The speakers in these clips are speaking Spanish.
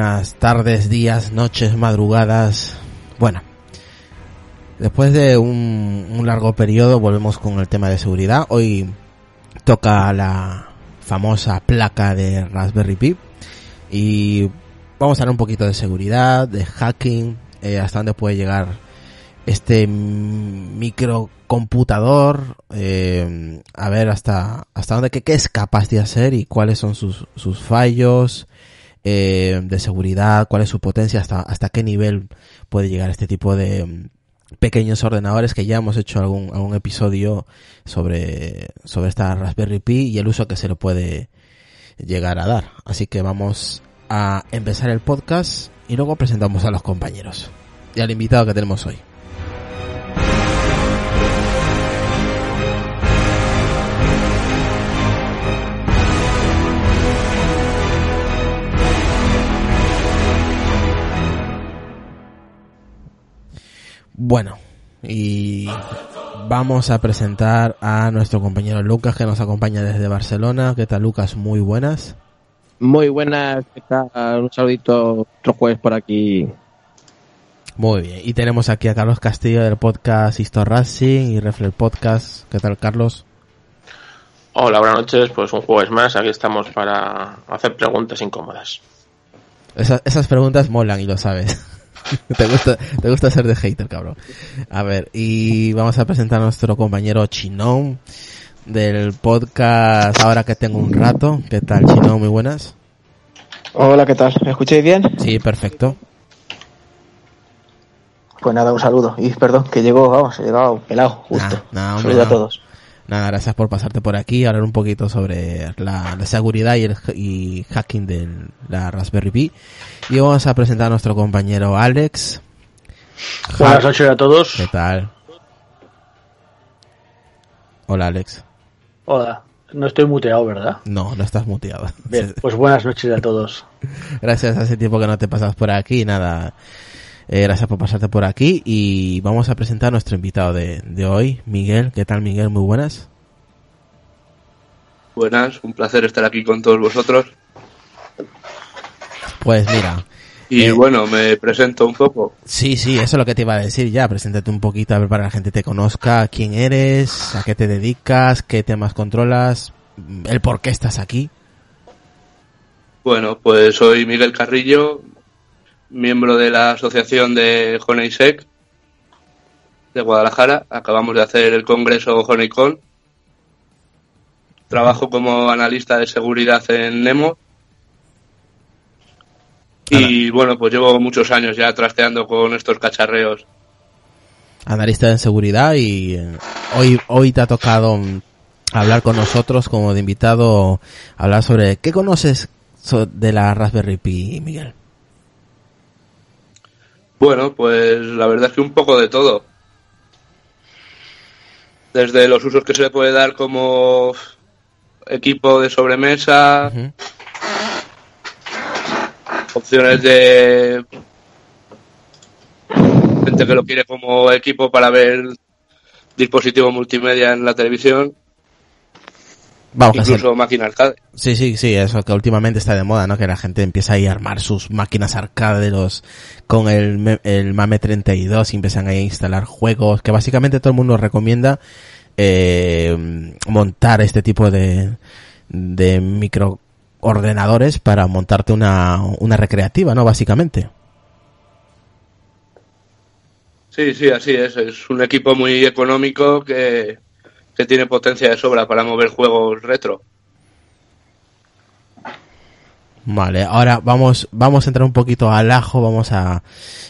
buenas tardes, días, noches, madrugadas. Bueno, después de un, largo periodo volvemos con el tema de seguridad. Hoy toca la famosa placa de Raspberry Pi y vamos a hablar un poquito de seguridad, de hacking, eh, hasta dónde puede llegar este microcomputador, eh, a ver hasta, hasta dónde, qué, qué, es capaz de hacer y cuáles son sus, sus fallos eh, de seguridad, cuál es su potencia, hasta, hasta qué nivel puede llegar este tipo de mm, pequeños ordenadores que ya hemos hecho algún, algún episodio sobre, sobre esta Raspberry Pi y el uso que se le puede llegar a dar. Así que vamos a empezar el podcast y luego presentamos a los compañeros y al invitado que tenemos hoy. Bueno, y vamos a presentar a nuestro compañero Lucas que nos acompaña desde Barcelona. ¿Qué tal Lucas? Muy buenas. Muy buenas, ¿qué tal? Un saludito otro jueves por aquí. Muy bien, y tenemos aquí a Carlos Castillo del podcast Histo Racing y Reflex Podcast. ¿Qué tal Carlos? Hola, buenas noches. Pues un jueves más, aquí estamos para hacer preguntas incómodas. Esas, esas preguntas molan y lo sabes. te gusta, te gusta ser de hater, cabrón. A ver, y vamos a presentar a nuestro compañero Chinón del podcast Ahora que tengo un rato. ¿Qué tal, Chinón? Muy buenas. Hola, ¿qué tal? ¿Me escucháis bien? Sí, perfecto. Pues nada, un saludo. Y perdón, que llegó, vamos, he llegado pelado, justo. Nah, nah, Saludos a todos. Nada, gracias por pasarte por aquí, hablar un poquito sobre la, la seguridad y el y hacking de la Raspberry Pi. Y vamos a presentar a nuestro compañero Alex. Buenas noches a todos. ¿Qué tal? Hola Alex. Hola. No estoy muteado, ¿verdad? No, no estás muteado. Bien, pues buenas noches a todos. Gracias, hace tiempo que no te pasas por aquí, nada. Eh, gracias por pasarte por aquí y vamos a presentar a nuestro invitado de, de hoy, Miguel. ¿Qué tal, Miguel? Muy buenas. Buenas, un placer estar aquí con todos vosotros. Pues mira. Y eh, bueno, me presento un poco. Sí, sí, eso es lo que te iba a decir ya. Preséntate un poquito a ver para que la gente te conozca quién eres, a qué te dedicas, qué temas controlas, el por qué estás aquí. Bueno, pues soy Miguel Carrillo, miembro de la asociación de Honeysec de Guadalajara. Acabamos de hacer el congreso Honeycon. Trabajo como analista de seguridad en Nemo. Y bueno, pues llevo muchos años ya trasteando con estos cacharreos. Analista de seguridad y hoy, hoy te ha tocado hablar con nosotros como de invitado, hablar sobre qué conoces de la Raspberry Pi, Miguel. Bueno, pues la verdad es que un poco de todo. Desde los usos que se le puede dar como equipo de sobremesa, uh -huh. opciones de gente que lo quiere como equipo para ver dispositivo multimedia en la televisión. Vamos Incluso máquina arcade. Sí, sí, sí, eso que últimamente está de moda, ¿no? Que la gente empieza ahí a armar sus máquinas arcade de los, con el, el MAME 32 y empiezan ahí a instalar juegos, que básicamente todo el mundo recomienda eh, montar este tipo de, de microordenadores para montarte una, una recreativa, ¿no? Básicamente. Sí, sí, así es. Es un equipo muy económico que, que tiene potencia de sobra para mover juegos retro. Vale, ahora vamos, vamos a entrar un poquito al ajo, vamos a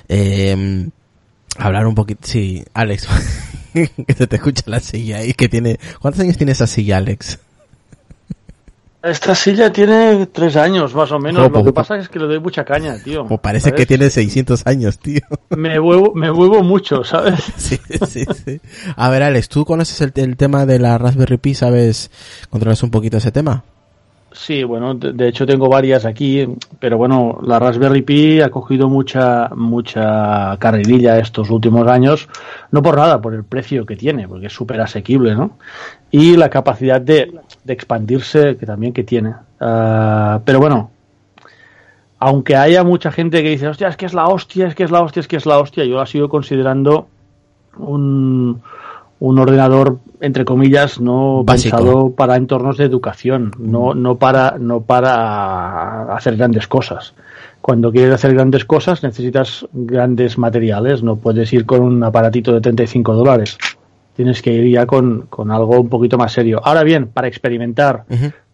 eh, hablar un poquito. Sí, Alex, que se te escucha la silla ahí, que tiene. ¿Cuántos años tiene esa silla, Alex? Esta silla tiene tres años, más o menos. Lo que pasa es que le doy mucha caña, tío. Pues parece ¿sabes? que tiene 600 años, tío. Me huevo, me huevo mucho, ¿sabes? Sí, sí, sí. A ver, Alex, ¿tú conoces el, el tema de la Raspberry Pi? ¿Sabes? ¿Controlas un poquito ese tema? Sí, bueno, de, hecho tengo varias aquí, pero bueno, la Raspberry Pi ha cogido mucha mucha carrerilla estos últimos años, no por nada, por el precio que tiene, porque es súper asequible, ¿no? Y la capacidad de, de, expandirse que también que tiene. Uh, pero bueno, aunque haya mucha gente que dice, hostia, es que es la hostia, es que es la hostia, es que es la hostia, yo la sigo considerando un, un ordenador, entre comillas, no Básico. pensado para entornos de educación, no, no, para, no para hacer grandes cosas. Cuando quieres hacer grandes cosas necesitas grandes materiales, no puedes ir con un aparatito de 35 dólares. Tienes que ir ya con, con algo un poquito más serio. Ahora bien, para experimentar,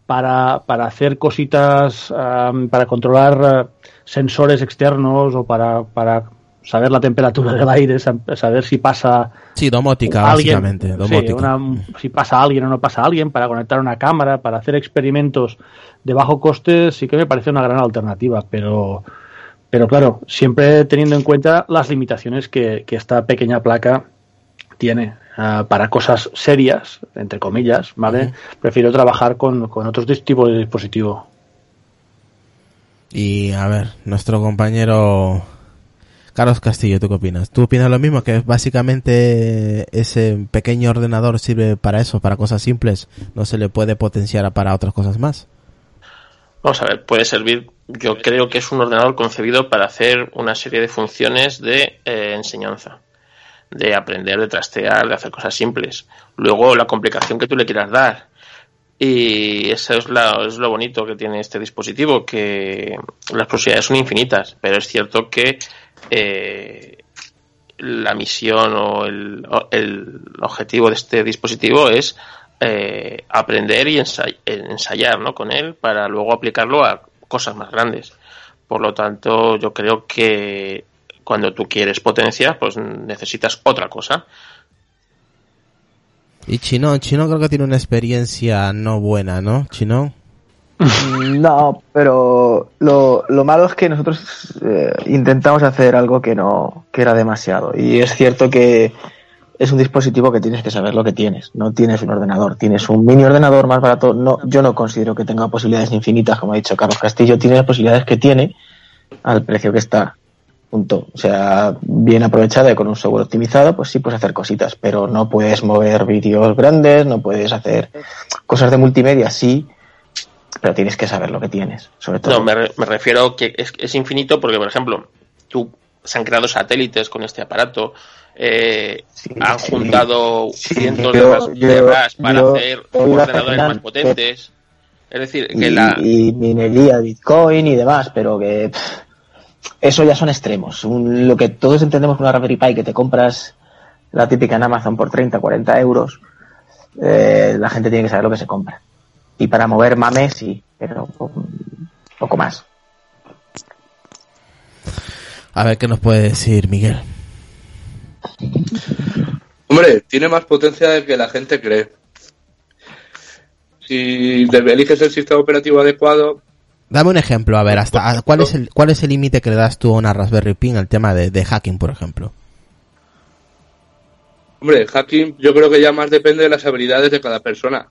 para, para hacer cositas, am, para controlar eh, sensores externos o para, para saber la temperatura del aire, sa- saber si pasa Sí, domótica, alguien, básicamente. sí, una- si pasa alguien o no pasa alguien, para conectar una cámara, para hacer experimentos de bajo coste, sí que me parece una gran alternativa, pero, pero claro, siempre teniendo en cuenta las limitaciones que, que esta pequeña placa tiene. Ah, para cosas serias, entre comillas, ¿vale? Prefiero trabajar con, con otros tipos de dispositivo. Y a ver, nuestro compañero Carlos Castillo, ¿tú qué opinas? ¿Tú opinas lo mismo? Que básicamente ese pequeño ordenador sirve para eso, para cosas simples, no se le puede potenciar para otras cosas más. Vamos a ver, puede servir. Yo creo que es un ordenador concebido para hacer una serie de funciones de eh, enseñanza, de aprender, de trastear, de hacer cosas simples. Luego, la complicación que tú le quieras dar. Y eso es, es lo bonito que tiene este dispositivo, que las posibilidades son infinitas, pero es cierto que eh, la misión o el, el objetivo de este dispositivo es eh, aprender y ensay- ensayar ¿no? con él para luego aplicarlo a cosas más grandes. Por lo tanto, yo creo que cuando tú quieres potencia, pues necesitas otra cosa. Y Chino, Chino creo que tiene una experiencia no buena, ¿no? Chino. No, pero lo, lo malo es que nosotros eh, intentamos hacer algo que no, que era demasiado. Y es cierto que es un dispositivo que tienes que saber lo que tienes. No tienes un ordenador, tienes un mini ordenador más barato. No, yo no considero que tenga posibilidades infinitas, como ha dicho Carlos Castillo. Tiene las posibilidades que tiene al precio que está. Punto. O sea, bien aprovechada y con un software optimizado, pues sí puedes hacer cositas, pero no puedes mover vídeos grandes, no puedes hacer cosas de multimedia, sí, pero tienes que saber lo que tienes, sobre todo. No, me, re- me refiero que es, es infinito porque, por ejemplo, tú se han creado satélites con este aparato, eh, Sí, han sí. juntado Sí, cientos yo- de, ras- yo- de RAS para yo- hacer ordenadores más potentes. Es decir, que y, la, y minería, Bitcoin y demás, pero que pff, eso ya son extremos. Un- lo que todos entendemos con una Raspberry Pi que te compras la típica en Amazon por 30, 40 euros, eh, la gente tiene que saber lo que se compra. Y para mover mames, sí, pero poco, más. A ver qué nos puede decir Miguel. Hombre, tiene más potencia de que la gente cree. Si eliges el sistema operativo adecuado, Dame un ejemplo, a ver, hasta cuál es el cuál es el límite que le das tú a una Raspberry Pi en el tema de, de hacking, por ejemplo. hombre, hacking yo creo que ya más depende de las habilidades de cada persona.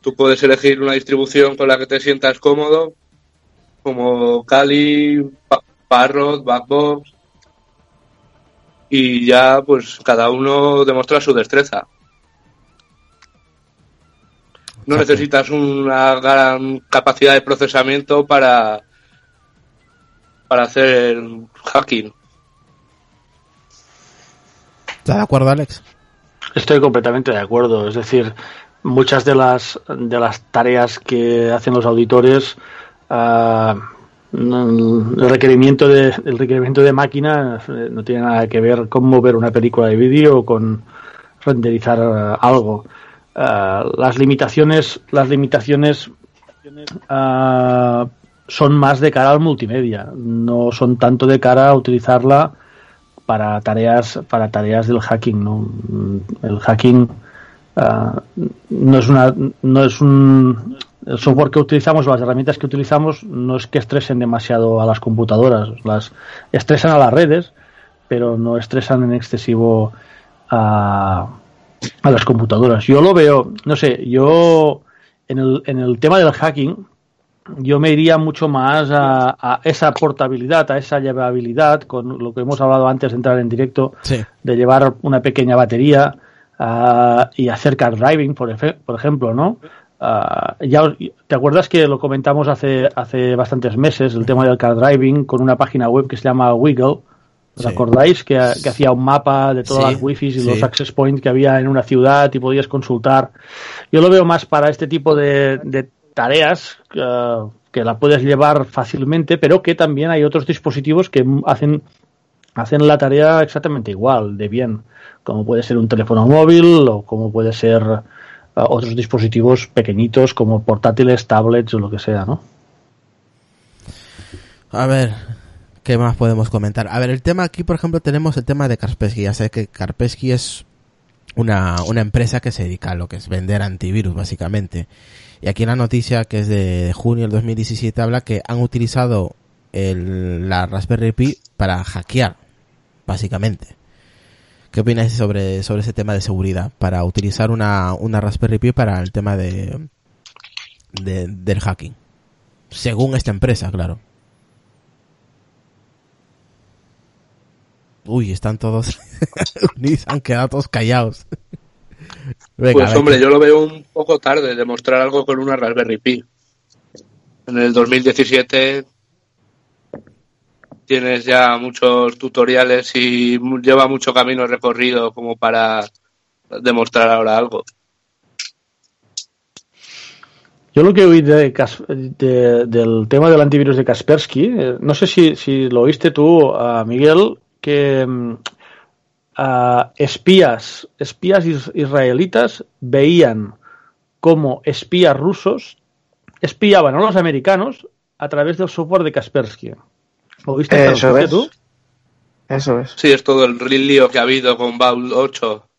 Tú puedes elegir una distribución con la que te sientas cómodo, como Kali, Pa- Parrot, Backbox, y ya pues cada uno demuestra su destreza. No necesitas una gran capacidad de procesamiento para para hacer hacking. ¿Estás de acuerdo, Alex? Estoy completamente de acuerdo. Es decir, muchas de las de las tareas que hacen los auditores, mm, el requerimiento de el requerimiento de máquina eh, no tiene nada que ver con mover una película de vídeo o con renderizar ah, algo. Ah, las limitaciones las limitaciones ah, son más de cara al multimedia, no son tanto de cara a utilizarla para tareas para tareas del hacking no el hacking ah, no es una no es un el software que utilizamos las herramientas que utilizamos no es que estresen demasiado a las computadoras las estresan a las redes pero no estresan en excesivo a, a las computadoras yo lo veo no sé yo en el, en el tema del hacking yo me iría mucho más a, a esa portabilidad, a esa llevabilidad, con lo que hemos hablado antes de entrar en directo, Sí. de llevar una pequeña batería ah, y hacer car driving, por, efe- por ejemplo, ¿no? ah, ya te acuerdas que lo comentamos hace hace bastantes meses el tema del car driving con una página web que se llama Wiggle ¿Os Sí. acordáis que, que hacía un mapa de todas Sí, las wifis y sí. los access points que había en una ciudad y podías consultar? Yo lo veo más para este tipo de, de tareas eh, que la puedes llevar fácilmente, pero que también hay otros dispositivos que hacen hacen la tarea exactamente igual, de bien, como puede ser un teléfono móvil o como puede ser eh, otros dispositivos pequeñitos como portátiles, tablets o lo que sea, ¿no? A ver, ¿qué más podemos comentar? A ver, el tema aquí, por ejemplo, tenemos el tema de Kaspersky. Ya sé que Kaspersky es una, una empresa que se dedica a lo que es vender antivirus, básicamente. Y aquí la noticia, que es de junio del 2017, habla que han utilizado el, la Raspberry Pi para hackear, básicamente. ¿Qué opináis sobre, sobre ese tema de seguridad? Para utilizar una, una Raspberry Pi para el tema de, de- del hacking. Según esta empresa, claro. Uy, están todos unidos, han quedado todos callados. Venga, Pues hombre, ¿qué- yo lo veo un poco tarde demostrar algo con una Raspberry Pi. En el 2017 tienes ya muchos tutoriales y lleva mucho camino recorrido como para demostrar ahora algo. Yo lo que oí de, de- del tema del antivirus de Kaspersky, eh, no sé si, lo oíste tú, ah, Miguel, que ah, espías, espías is- israelitas veían cómo espías rusos espiaban a los americanos a través del software de Kaspersky. ¿Lo viste Eso es. tú? Eso es. Sí, es todo el lío que ha habido con Baul 8.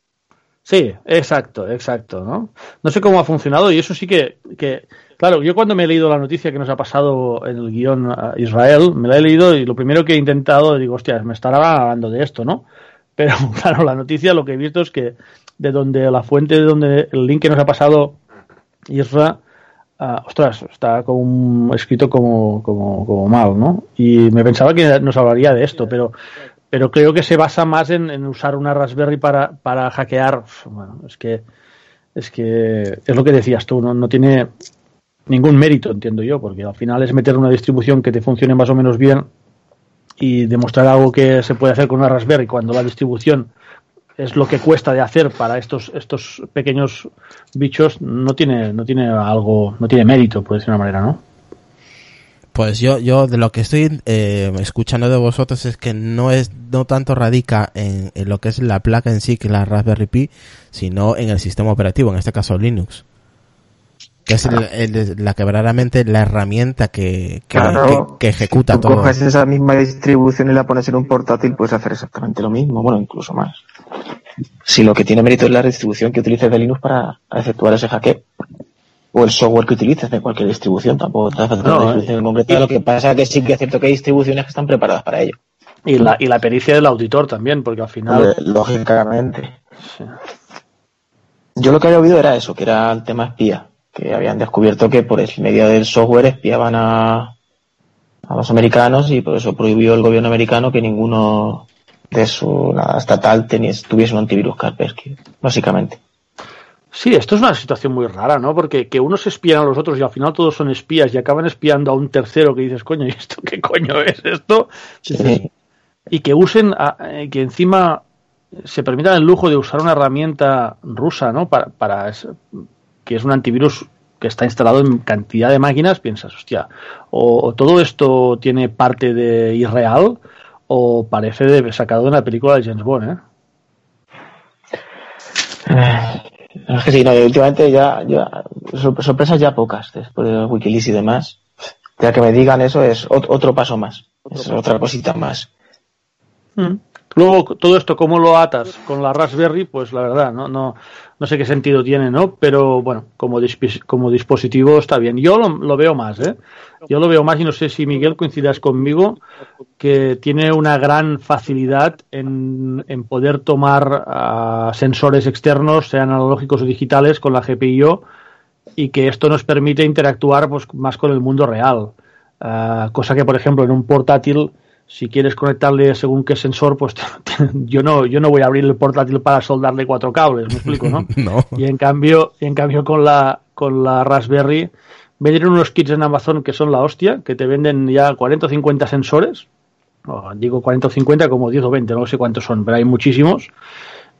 Sí, exacto, exacto, ¿no? No sé cómo ha funcionado y eso sí que, que, claro, yo cuando me he leído la noticia que nos ha pasado en el guion a Israel, me la he leído y lo primero que he intentado, digo, hostia, me estará hablando de esto, ¿no? Pero claro, la noticia lo que he visto es que de donde la fuente, de donde el link que nos ha pasado Isra, ah, ostras, está como escrito como, como, como mal, ¿no? Y me pensaba que nos hablaría de esto, pero pero creo que se basa más en, en usar una Raspberry para, para hackear. Bueno, es que es que es lo que decías tú, no, no tiene ningún mérito, entiendo yo, porque al final es meter una distribución que te funcione más o menos bien y demostrar algo que se puede hacer con una Raspberry cuando la distribución es lo que cuesta de hacer para estos estos pequeños bichos no tiene no tiene algo no tiene mérito por decir de una manera no Pues yo, yo de lo que estoy eh, escuchando de vosotros es que no es, no tanto radica en, en lo que es la placa en sí, que es la Raspberry Pi, sino en el sistema operativo, en este caso Linux. Que es el- el- la que verdaderamente la herramienta que, que, Claro. que- que ejecuta Tú todo. coges esa misma distribución y la pones en un portátil, puedes hacer exactamente lo mismo, bueno, incluso más. Si lo que tiene mérito es la distribución que utilices de Linux para efectuar ese hackeo. O el software que utilices de cualquier distribución, tampoco te hace falta No, una distribución en concreta. Lo que pasa es que sí que es cierto que hay distribuciones que están preparadas para ello. y la y la pericia del auditor también porque al final lógicamente. Sí. Yo lo que había oído era eso, que era el tema espía, que habían descubierto que por el medio del software espiaban a, a los americanos y por eso prohibió el gobierno americano que ninguno de su la estatal teniese, tuviese un antivirus Kaspersky, básicamente. Sí, esto es una situación muy rara, ¿no? Porque que unos espían a los otros y al final todos son espías y acaban espiando a un tercero que dices, coño, ¿y esto qué coño es esto? Sí. Y que usen, a- eh, que encima se permitan el lujo de usar una herramienta rusa, ¿no? Para, para que es un antivirus que está instalado en cantidad de máquinas, piensas, hostia, o, o todo esto tiene parte de irreal o parece de, sacado de una película de James Bond, ¿eh? Eh, Es que sí, no, últimamente ya, ya sor- sorpresas ya pocas después de Wikileaks y demás. Ya que me digan eso es ot- otro paso más, es otra cosita más. Mm. Luego, todo esto, ¿cómo lo atas con la Raspberry? Pues la verdad, no, no, no sé qué sentido tiene, ¿no? Pero bueno, como, dispi- como dispositivo está bien. Yo lo, veo más, ¿eh? Yo lo veo más y no sé si Miguel coincidas conmigo, que tiene una gran facilidad en, en poder tomar ah, sensores externos, sean analógicos o digitales, con la GPIO y que esto nos permite interactuar pues, más con el mundo real. Ah, cosa que, por ejemplo, en un portátil si quieres conectarle según qué sensor, pues yo no, yo no voy a abrir el portátil para soldarle cuatro cables, me explico, ¿no? no. Y en cambio, y en cambio con la, con la Raspberry, venden unos kits en Amazon que son la hostia, que te venden ya 40 o 50 sensores, o digo 40 o 50 como 10 o 20, no sé cuántos son, pero hay muchísimos,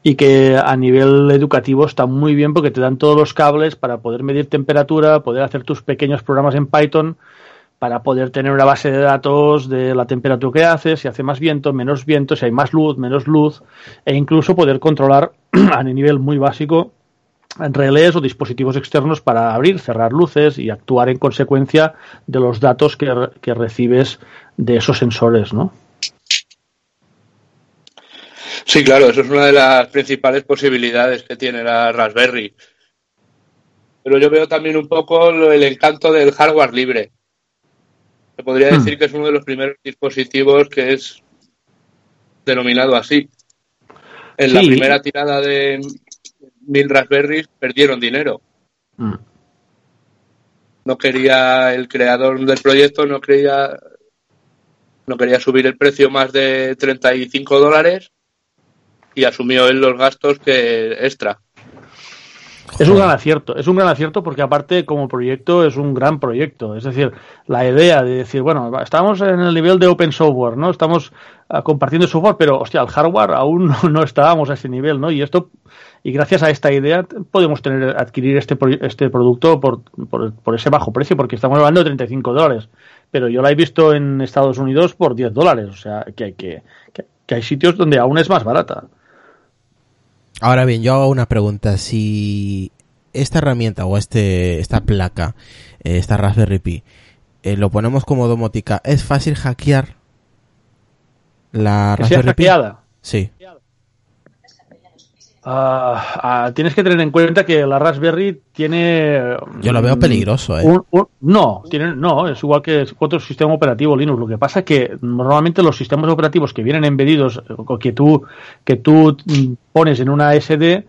y que a nivel educativo está muy bien porque te dan todos los cables para poder medir temperatura, poder hacer tus pequeños programas en Python, para poder tener una base de datos de la temperatura que hace, si hace más viento, menos viento, si hay más luz, menos luz, e incluso poder controlar a nivel muy básico relés o dispositivos externos para abrir, cerrar luces y actuar en consecuencia de los datos que, que recibes de esos sensores, ¿no? Sí, claro, eso es una de las principales posibilidades que tiene la Raspberry. Pero yo veo también un poco el encanto del hardware libre. Se podría decir que es uno de los primeros dispositivos que es denominado así. En la primera tirada de mil Raspberries perdieron dinero. Mm. No quería el creador del proyecto, no quería, no quería subir el precio más de 35 dólares y asumió él los gastos que extra. Es un gran acierto, es un gran acierto porque aparte como proyecto es un gran proyecto. Es decir, la idea de decir, bueno, estamos en el nivel de open software, ¿no? Estamos ah, compartiendo software, pero hostia, el hardware aún no, estábamos a ese nivel, ¿no? Y esto, y gracias a esta idea podemos tener, adquirir este, este producto por, por, por ese bajo precio, porque estamos hablando de 35 dólares. Pero yo la he visto en Estados Unidos por 10 dólares, o sea, que hay que, que, que hay sitios donde aún es más barata. Ahora bien, yo hago una pregunta. Si esta herramienta o este esta placa, eh, esta Raspberry Pi, eh, lo ponemos como domótica, ¿es fácil hackear la Que sea Raspberry Pi? hackeada. Ah, tienes que tener en cuenta que la Raspberry tiene. Yo lo veo mm, peligroso, ¿eh? un- un- no, tiene, no, es igual que otro sistema operativo Linux. Lo que pasa es que normalmente los sistemas operativos que vienen embedidos o que tú, que tú mm, pones en una SD,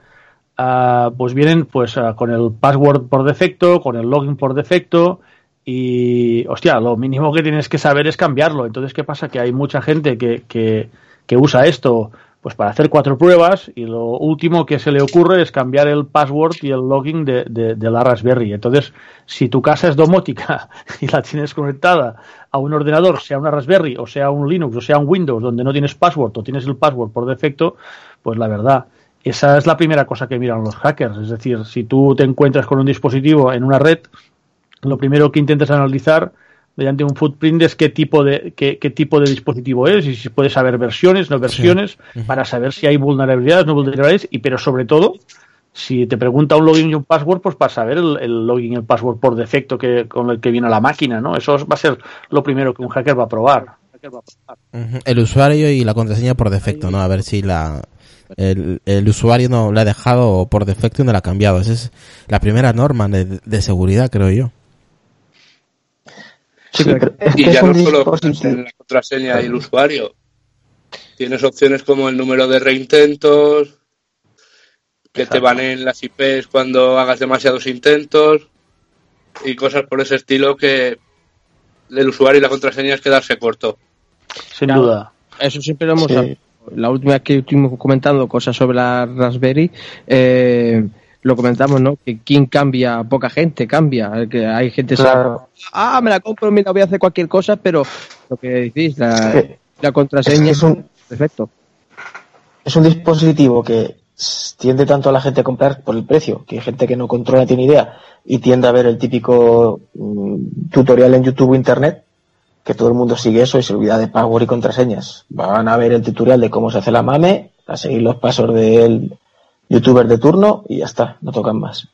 ah, pues vienen pues con el password por defecto, con el login por defecto. Y, hostia, lo mínimo que tienes que saber es cambiarlo. Entonces, ¿qué pasa? Que hay mucha gente que, que, que usa esto pues para hacer cuatro pruebas y lo último que se le ocurre es cambiar el password y el login de, de- de la Raspberry. Entonces, si tu casa es domótica y la tienes conectada a un ordenador, sea una Raspberry o sea un Linux o sea un Windows donde no tienes password o tienes el password por defecto, pues la verdad, esa es la primera cosa que miran los hackers. Es decir, si tú te encuentras con un dispositivo en una red, lo primero que intentas analizar mediante un footprint es qué tipo de qué, qué tipo de dispositivo es y si puedes saber versiones, no versiones, para saber si hay vulnerabilidades, no vulnerabilidades y pero sobre todo si te pregunta un login y un password, pues para saber el, el login y el password por defecto que con el que viene a la máquina, ¿no? Eso va a ser lo primero que un hacker va a probar. El usuario y la contraseña por defecto, ¿no? A ver si la el, el usuario no la ha dejado por defecto y no la ha cambiado. Esa es la primera norma de, de seguridad, creo yo. Sí, pero es Y ya no solo la contraseña y el usuario. Tienes opciones como el número de reintentos, que te van en las IPs cuando hagas demasiados intentos y cosas por ese estilo que el usuario y la contraseña es quedarse corto. Sin duda. Eso siempre lo hemos Sí. hablado. La última vez que estuvimos comentando cosas sobre la Raspberry, eh, lo comentamos, ¿no? Que quien cambia, poca gente cambia. Que hay gente que Claro. ah, me la compro, mira, voy a hacer cualquier cosa, pero lo que decís, la, la contraseña es un- perfecto. es un dispositivo que tiende tanto a la gente a comprar por el precio, que hay gente que no controla, tiene idea, y tiende a ver el típico mm, tutorial en YouTube o Internet, que todo el mundo sigue eso y se olvida de password y contraseñas. Van a ver el tutorial de cómo se hace la mame, a seguir los pasos del youtuber de turno y ya está, no tocan más.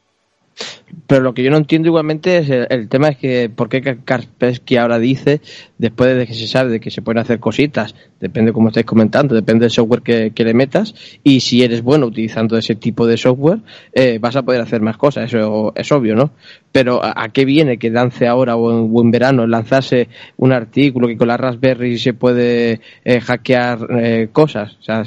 Pero lo que yo no entiendo igualmente es el, tema es que por qué Kaspersky ahora dice, después de que se sabe de que se pueden hacer cositas, depende como estáis comentando, depende del software que, que le metas, y si eres bueno utilizando ese tipo de software, eh, vas a poder hacer más cosas, eso es obvio, ¿no? Pero ¿a, qué viene que lance ahora o en, o verano lanzarse un artículo que con la Raspberry se puede eh, hackear eh, cosas? O sea,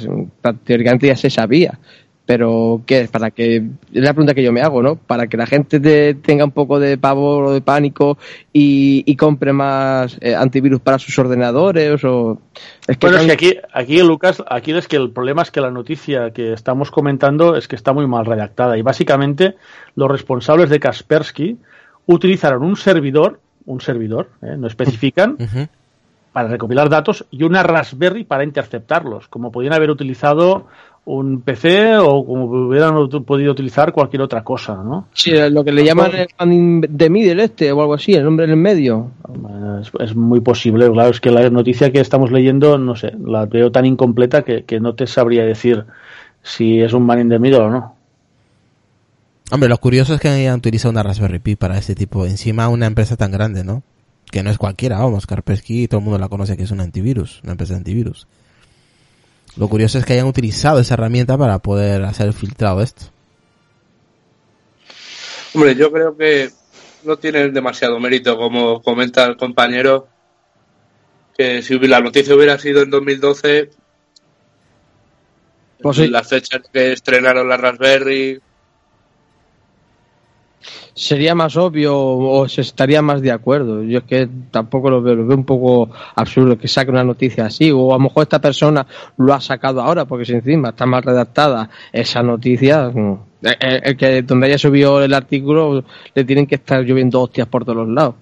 teóricamente ya se sabía Pero, ¿qué es? Para que, es la pregunta que yo me hago, ¿no? Para que la gente te- tenga un poco de pavor o de pánico y, y compre más eh, antivirus para sus ordenadores o... Es que, Bueno, es que aquí, aquí, Lucas, aquí es que el problema es que la noticia que estamos comentando es que está muy mal redactada y básicamente los responsables de Kaspersky utilizaron un servidor, un servidor, ¿eh? no especifican, para recopilar datos y una Raspberry para interceptarlos, como podían haber utilizado un PC o como hubieran podido utilizar cualquier otra cosa, ¿no? Sí, lo que le llaman el man in the middle este o algo así, el nombre en el medio. Es, es muy posible, claro, es que la noticia que estamos leyendo, no sé, la veo tan incompleta que, que no te sabría decir si es un man in the middle o no. Hombre, lo curioso es que hayan utilizado una Raspberry Pi para este tipo. Encima una empresa tan grande, ¿no? Que no es cualquiera, vamos, Kaspersky, todo el mundo la conoce que es un antivirus, una empresa de antivirus. Lo curioso es que hayan utilizado esa herramienta para poder hacer el filtrado de esto. Hombre, yo creo que no tiene demasiado mérito, como comenta el compañero, que si la noticia hubiera sido en 2012, Pues sí. las fechas que estrenaron la Raspberry, Sería más obvio o se estaría más de acuerdo. Yo es que tampoco lo veo, lo veo un poco absurdo que saque una noticia así. O a lo mejor esta persona lo ha sacado ahora porque si encima está mal redactada esa noticia, mm, el, el que donde haya subido el artículo le tienen que estar lloviendo hostias por todos los lados.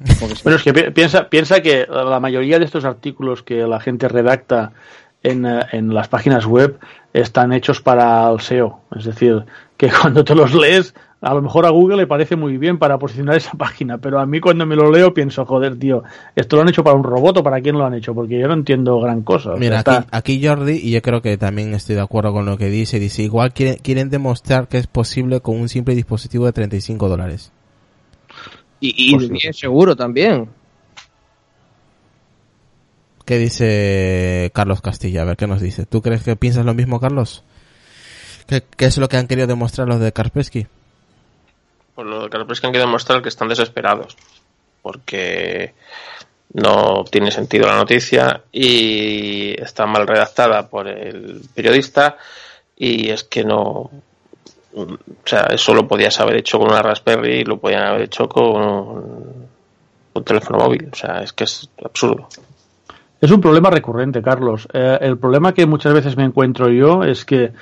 Bueno, es que pi- piensa, piensa que la mayoría de estos artículos que la gente redacta en, eh, en las páginas web están hechos para el SEO. Es decir, que cuando te los lees, a lo mejor a Google le parece muy bien para posicionar esa página, pero a mí cuando me lo leo pienso, joder, tío, ¿esto lo han hecho para un robot o para quién lo han hecho? Porque yo no entiendo gran cosa. O sea, Mira, está- aquí, Jordi, y yo creo que también estoy de acuerdo con lo que dice, dice, igual quieren, quieren demostrar que es posible con un simple dispositivo de 35 dólares. y, y bien seguro también. ¿Qué dice Carlos Castilla? A ver, ¿qué nos dice? ¿Tú crees que piensas lo mismo, Carlos? ¿Qué, qué es lo que han querido demostrar los de Kaspersky? Por lo que que han que demostrar que están desesperados. Porque no tiene sentido la noticia y está mal redactada por el periodista y es que no o sea eso lo podías haber hecho con una Raspberry y lo podían haber hecho con un teléfono móvil o sea es que es absurdo Es un problema recurrente, Carlos. Eh, el problema que muchas veces me encuentro yo es que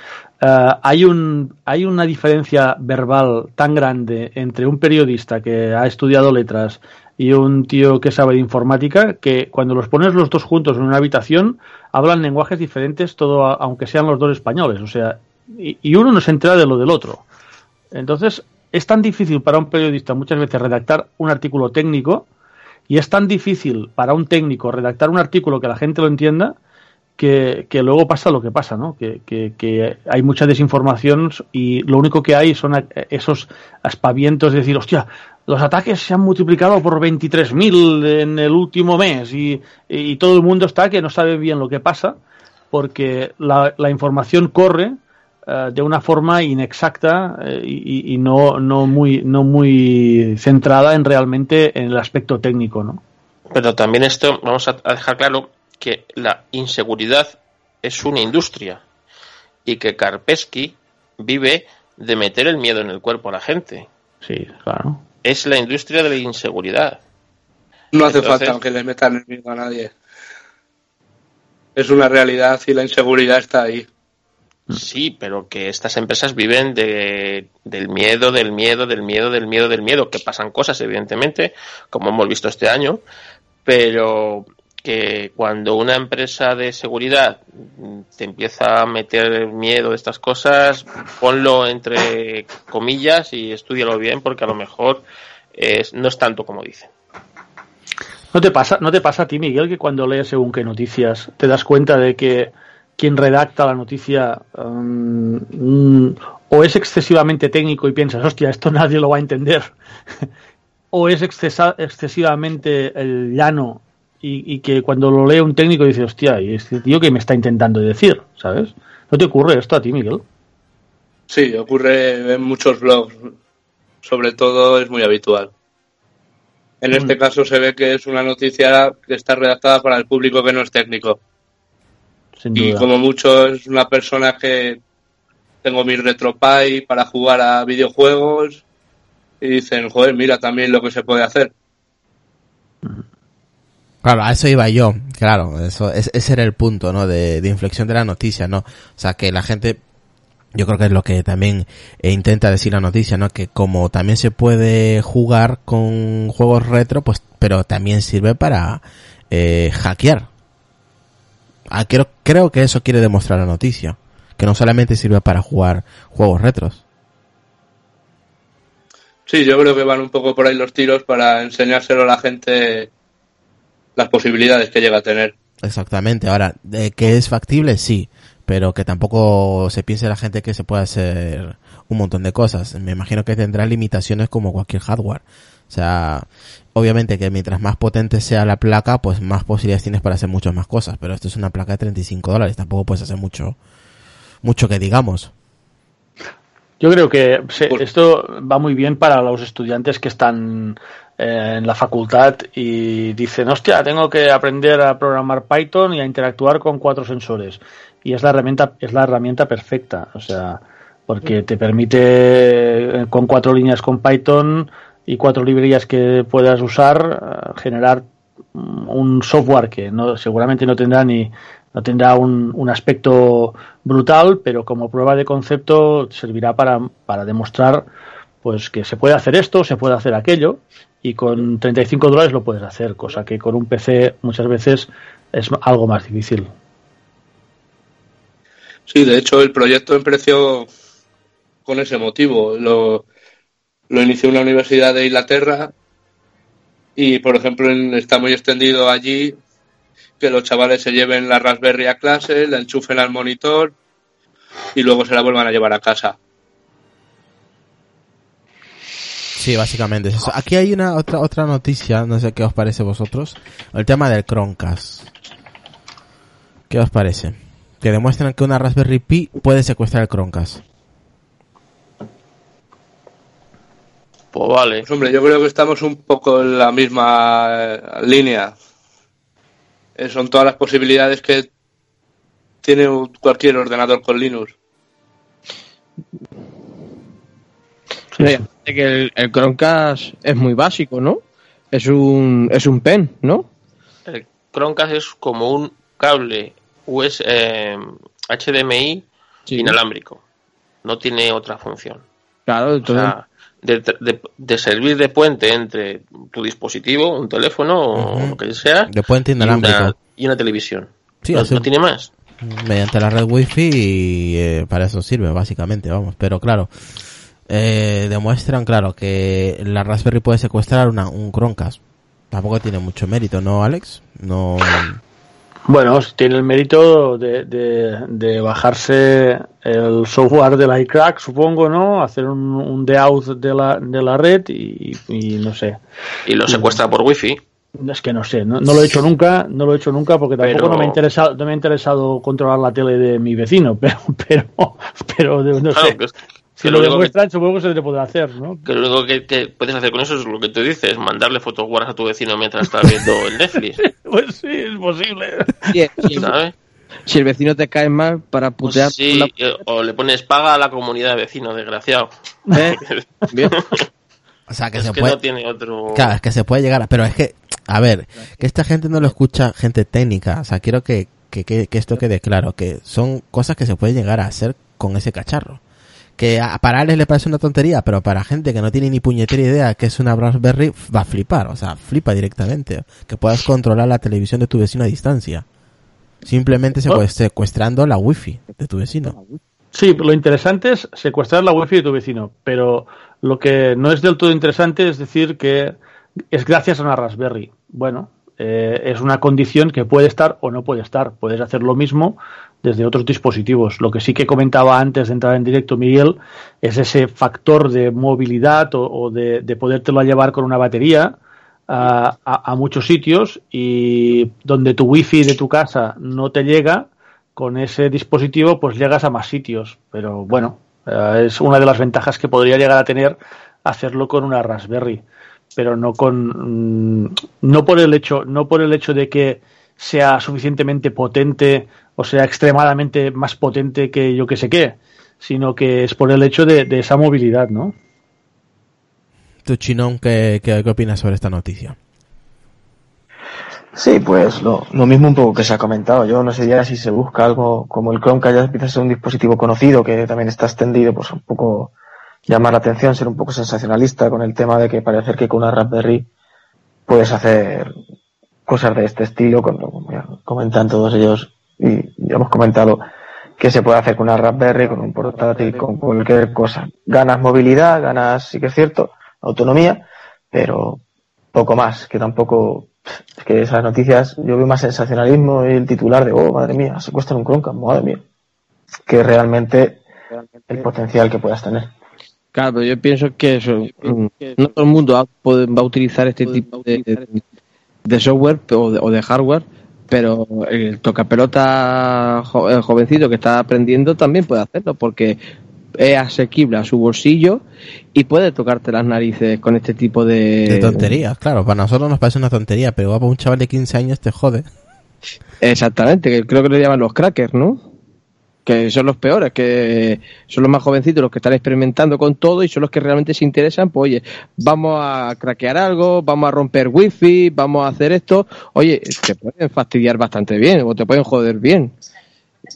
eh, hay, un, hay una diferencia verbal tan grande entre un periodista que ha estudiado letras y un tío que sabe de informática que cuando los pones los dos juntos en una habitación hablan lenguajes diferentes, todo aunque sean los dos españoles. O sea, y, y uno no se entera de lo del otro. Entonces, es tan difícil para un periodista muchas veces redactar un artículo técnico y es tan difícil para un técnico redactar un artículo que la gente lo entienda que, que luego pasa lo que pasa, ¿no? Que, que- hay mucha desinformación y lo único que hay son esos aspavientos de decir, hostia, los ataques se han multiplicado por 23.000 en el último mes y, y todo el mundo está que no sabe bien lo que pasa porque la, la información corre eh, de una forma inexacta eh, y, y no, no, muy, no muy centrada en realmente en el aspecto técnico, ¿no? pero también esto vamos a a dejar claro que la inseguridad es una industria y que Karpesky vive de meter el miedo en el cuerpo a la gente Sí, claro. es la industria de la inseguridad no hace Entonces- falta que le metan el miedo a nadie. Es una realidad y la inseguridad está ahí. Sí, pero que estas empresas viven de, del miedo, del miedo, del miedo, del miedo, del miedo, que pasan cosas, evidentemente, como hemos visto este año, pero que cuando una empresa de seguridad te empieza a meter miedo de estas cosas, ponlo entre comillas y estudialo bien, porque a lo mejor es, no es tanto como dicen. ¿No te, pasa, ¿No te pasa a ti, Miguel, que cuando lees según qué noticias te das cuenta de que quien redacta la noticia um, mm, o es excesivamente técnico y piensas, hostia, esto nadie lo va a entender, o es excesa- excesivamente eh, llano y, y que cuando lo lee un técnico dice, hostia, ¿y este tío que me está intentando decir? ¿Sabes? ¿No te ocurre esto a ti, Miguel? Sí, ocurre en muchos blogs. Sobre todo es muy habitual. En este caso se ve que es una noticia que está redactada para el público que no es técnico. Sin Y duda. como mucho es una persona que tengo mi RetroPie para jugar a videojuegos y dicen, joder, mira también lo que se puede hacer. Claro, a eso iba yo, claro, eso, ese era el punto, ¿no? De, de inflexión de la noticia, ¿no? O sea, que la gente, yo creo que es lo que también eh, intenta decir la noticia, ¿no? Que como también se puede jugar con juegos retro, pues, pero también sirve para eh, hackear. Ah, creo, creo que eso quiere demostrar la noticia, que no solamente sirve para jugar juegos retros. Sí, yo creo que van un poco por ahí los tiros para enseñárselo a la gente las posibilidades que llega a tener. Exactamente. Ahora, de que es factible, sí, pero que tampoco se piense la gente que se puede hacer un montón de cosas. Me imagino que tendrá limitaciones como cualquier hardware. O sea, obviamente que mientras más potente sea la placa, pues más posibilidades tienes para hacer muchas más cosas. Pero esto es una placa de 35 dólares, tampoco puedes hacer mucho, mucho que digamos. Yo creo que esto va muy bien para los estudiantes que están eh, en la facultad y dicen, hostia, tengo que aprender a programar Python y a interactuar con cuatro sensores. Y es la herramienta, es la herramienta perfecta, o sea, porque te permite eh, con cuatro líneas con Python y cuatro librerías que puedas usar eh, generar un software que no seguramente no tendrá ni no tendrá un, un, aspecto brutal, pero como prueba de concepto servirá para, para demostrar pues que se puede hacer esto, se puede hacer aquello y con 35 dólares lo puedes hacer, cosa que con un PC muchas veces es algo más difícil. Sí, de hecho el proyecto empezó con ese motivo. Lo, lo inició una universidad de Inglaterra y, por ejemplo, está muy extendido allí que los chavales se lleven la Raspberry a clase, la enchufen al monitor y luego se la vuelvan a llevar a casa. Sí, básicamente es eso. Aquí hay una otra otra noticia, no sé qué os parece a vosotros, el tema del Chromecast. ¿Qué os parece? Que demuestran que una Raspberry Pi puede secuestrar el Chromecast. Pues vale. Pues hombre, yo creo que estamos un poco en la misma eh, línea. Eh, son todas las posibilidades que tiene cualquier ordenador con Linux. que el, el, Chromecast es muy básico, ¿no? Es un, es un pen, ¿no? El Chromecast es como un cable US, eh, HDMI inalámbrico. No tiene otra función. Claro, entonces... O sea, de, de, de, servir de puente entre tu dispositivo, un teléfono o lo que sea, de puente inalámbrico. Y, una, y una televisión. Sí, no, hace- no tiene más. mediante la red wifi y eh, para eso sirve básicamente vamos pero claro eh, demuestran claro que la Raspberry puede secuestrar una, un Chromecast tampoco tiene mucho mérito no Alex no Bueno, tiene el mérito de, de, de bajarse el software del iCrack, supongo, ¿no? Hacer un, un deauth de la, de la red y, y no sé. Y lo secuestra por wifi. Es que no sé, no, no lo he hecho nunca, no lo he hecho nunca porque tampoco Pero- no me ha interesado, no me ha interesado controlar la tele de mi vecino, pero, pero, pero de- no Claro, sé. Si que lo lo único que, supongo que se le podrá hacer, ¿no? que lo único que, que puedes hacer con eso es lo que tú dices, mandarle fotos guarras a tu vecino mientras está viendo el Netflix, Pues sí, es posible. Si, el, ¿sabes? si el vecino te cae mal para Pues putear... sí, la- eh, o le pones paga a la comunidad de vecinos, desgraciado. ¿eh? Bien. o sea que es se que puede no tiene otro... Claro, es que se puede llegar, a- pero es que, a ver, que esta gente no lo escucha gente técnica, o sea, quiero que, que, que, que esto quede claro, que son cosas que se pueden llegar a hacer con ese cacharro. Que a, para Alex le parece una tontería, pero para gente que no tiene ni puñetera idea que es una Raspberry, va a flipar, o sea, flipa directamente. Que puedas controlar la televisión de tu vecino a distancia. Simplemente secue- secuestrando la wifi de tu vecino. Sí, lo interesante es secuestrar la wifi de tu vecino, pero lo que no es del todo interesante es decir que es gracias a una Raspberry. Bueno, eh, es una condición que puede estar o no puede estar. Puedes hacer lo mismo desde otros dispositivos. Lo que sí que comentaba antes de entrar en directo, Miguel, es ese factor de movilidad o, de, de podértelo llevar con una batería a, a- a muchos sitios y donde tu wifi de tu casa no te llega, con ese dispositivo pues llegas a más sitios. Pero bueno, eh, es una de las ventajas que podría llegar a tener hacerlo con una Raspberry. Pero no con mm, no por el hecho, no por el hecho de que sea suficientemente potente o sea extremadamente más potente que yo que sé qué, sino que es por el hecho de, de esa movilidad, ¿no? ¿Tu Chinón, ¿qué, qué, qué opinas sobre esta noticia? Sí, pues lo, lo, mismo un poco que se ha comentado. Yo no sé ya si se busca algo como el Chrome, que ya empieza a ser un dispositivo conocido, que también está extendido, pues un poco llamar la atención, ser un poco sensacionalista con el tema de que parece que con una Raspberry puedes hacer cosas de este estilo, como comentan todos ellos, y ya hemos comentado que se puede hacer con una Raspberry, con un portátil, con cualquier cosa. Ganas movilidad, ganas, sí que es cierto, autonomía, pero poco más, que tampoco es que esas noticias, yo veo más sensacionalismo y el titular de, oh, madre mía, se cuesta un Chromecast, madre mía, que realmente el potencial que puedas tener. Claro, pero yo pienso que eso, no todo el mundo va, a utilizar este tipo de, de software o de, o de, hardware, pero el tocapelota jovencito que está aprendiendo también puede hacerlo, porque es asequible a su bolsillo y puede tocarte las narices con este tipo de... De tonterías, claro. Para nosotros nos parece una tontería, pero para un chaval de 15 años te jode. Exactamente, que creo que lo llaman los crackers, ¿no? Que son los peores, que son los más jovencitos, los que están experimentando con todo y son los que realmente se interesan. Pues oye, vamos a craquear algo, vamos a romper wifi, vamos a hacer esto. Oye, te pueden fastidiar bastante bien o te pueden joder bien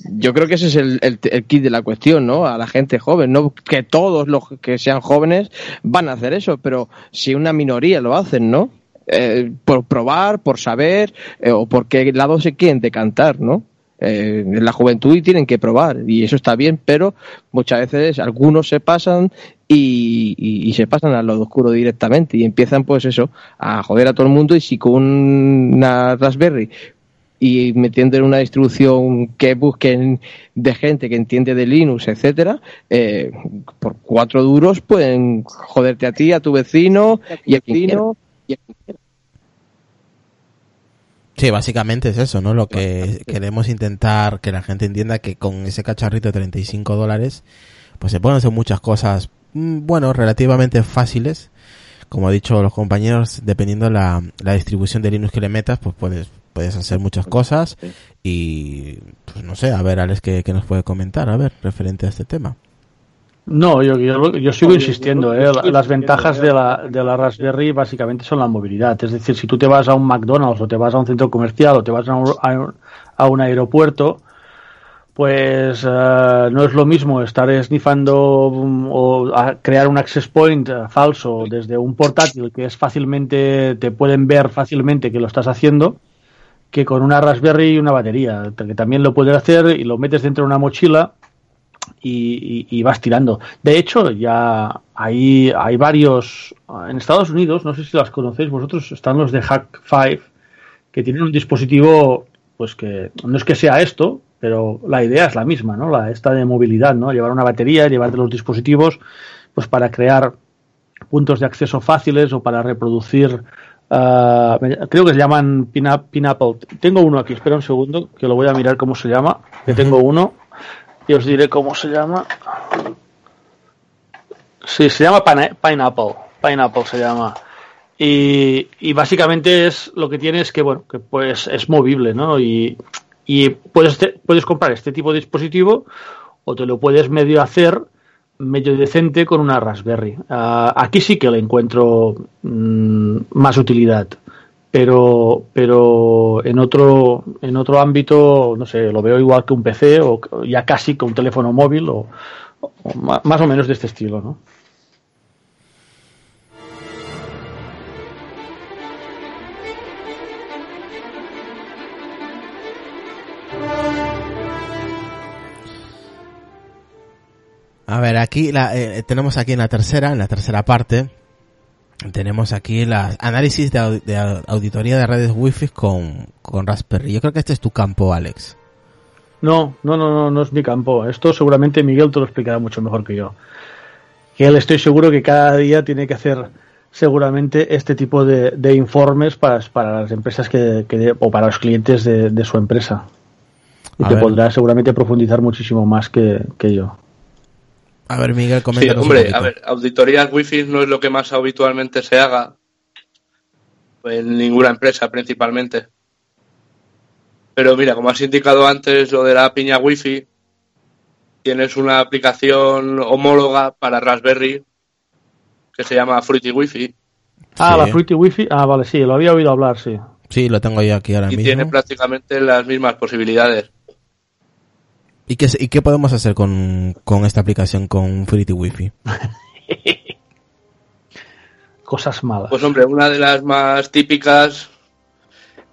yo creo que ese es el, el, kit de la cuestión, ¿no? A la gente joven, no que todos los que sean jóvenes van a hacer eso, pero si una minoría lo hacen, ¿no? Eh, por probar, por saber, eh, o por qué lado se quieren decantar, ¿no? Eh, en la juventud tienen que probar, y eso está bien, pero muchas veces algunos se pasan y, y, y se pasan al lado oscuro directamente y empiezan, pues eso, a joder a todo el mundo. Y si con una Raspberry y metiendo en una distribución que busquen de gente que entiende de Linux, etcétera, eh, por cuatro duros pueden joderte a ti, a tu vecino y a vecino y a quien Sí, básicamente es eso, ¿no? Lo que queremos intentar que la gente entienda que con ese cacharrito de 35 dólares, pues se pueden hacer muchas cosas, bueno, relativamente fáciles. Como ha dicho los compañeros, dependiendo la, la distribución de Linux que le metas, pues puedes puedes hacer muchas cosas y pues no sé, a ver Alex qué, qué nos puede comentar, a ver, referente a este tema. No, yo, yo, yo sigo insistiendo, ¿eh? las ventajas de la, de la Raspberry básicamente son la movilidad, es decir, si tú te vas a un McDonald's o te vas a un centro comercial o te vas a un, a un aeropuerto, pues uh, no es lo mismo estar snifando um, o a crear un access point uh, falso desde un portátil que es fácilmente, te pueden ver fácilmente que lo estás haciendo, que con una Raspberry y una batería, que también lo puedes hacer y lo metes dentro de una mochila y, vas tirando. De hecho, ya hay, hay varios en Estados Unidos, no sé si las conocéis vosotros, están los de Hack 5, que tienen un dispositivo, pues que no es que sea esto, pero la idea es la misma, ¿no? La esta de movilidad, ¿no? Llevar una batería, llevar los dispositivos, pues para crear puntos de acceso fáciles o para reproducir Uh, creo que se llaman Pineapple. Tengo uno aquí, espera un segundo, que lo voy a mirar cómo se llama. Que tengo uno y os diré cómo se llama. Sí, se llama Pineapple. Pineapple se llama. Y, y, básicamente es lo que tiene es que, bueno, que pues es movible, ¿no? Y, y puedes, puedes comprar este tipo de dispositivo o te lo puedes medio hacer medio decente con una Raspberry. Uh, aquí sí que le encuentro mm, más utilidad, pero pero en otro en otro ámbito, no sé, lo veo igual que un PC o ya casi que un teléfono móvil o, o más o menos de este estilo, ¿no? A ver, aquí la, eh, tenemos aquí en la tercera, en la tercera parte, tenemos aquí el análisis de, de, auditoría de redes wifi con, con Raspberry. Yo creo que este es tu campo, Alex. No, no, no, no, no es mi campo. Esto seguramente Miguel te lo explicará mucho mejor que yo. Que él estoy seguro que cada día tiene que hacer seguramente este tipo de, de informes para, para, las empresas que, que, o para los clientes de, de su empresa. Y A te ver. podrá seguramente profundizar muchísimo más que, que yo. A ver, Miguel, comenta. Sí, hombre, a ver, auditorías wifi no es lo que más habitualmente se haga en ninguna empresa principalmente. Pero mira, como has indicado antes lo de la piña wifi, tienes una aplicación homóloga para Raspberry que se llama Fruity Wi-Fi Ah, Sí. la Fruity Wi-Fi. Ah, vale, sí, lo había oído hablar, sí. Sí, lo tengo yo aquí ahora y mismo. tiene prácticamente las mismas posibilidades. ¿Y qué, ¿Y qué podemos hacer con, con esta aplicación con Fruity Wi-Fi? Cosas malas. Pues hombre, una de las más típicas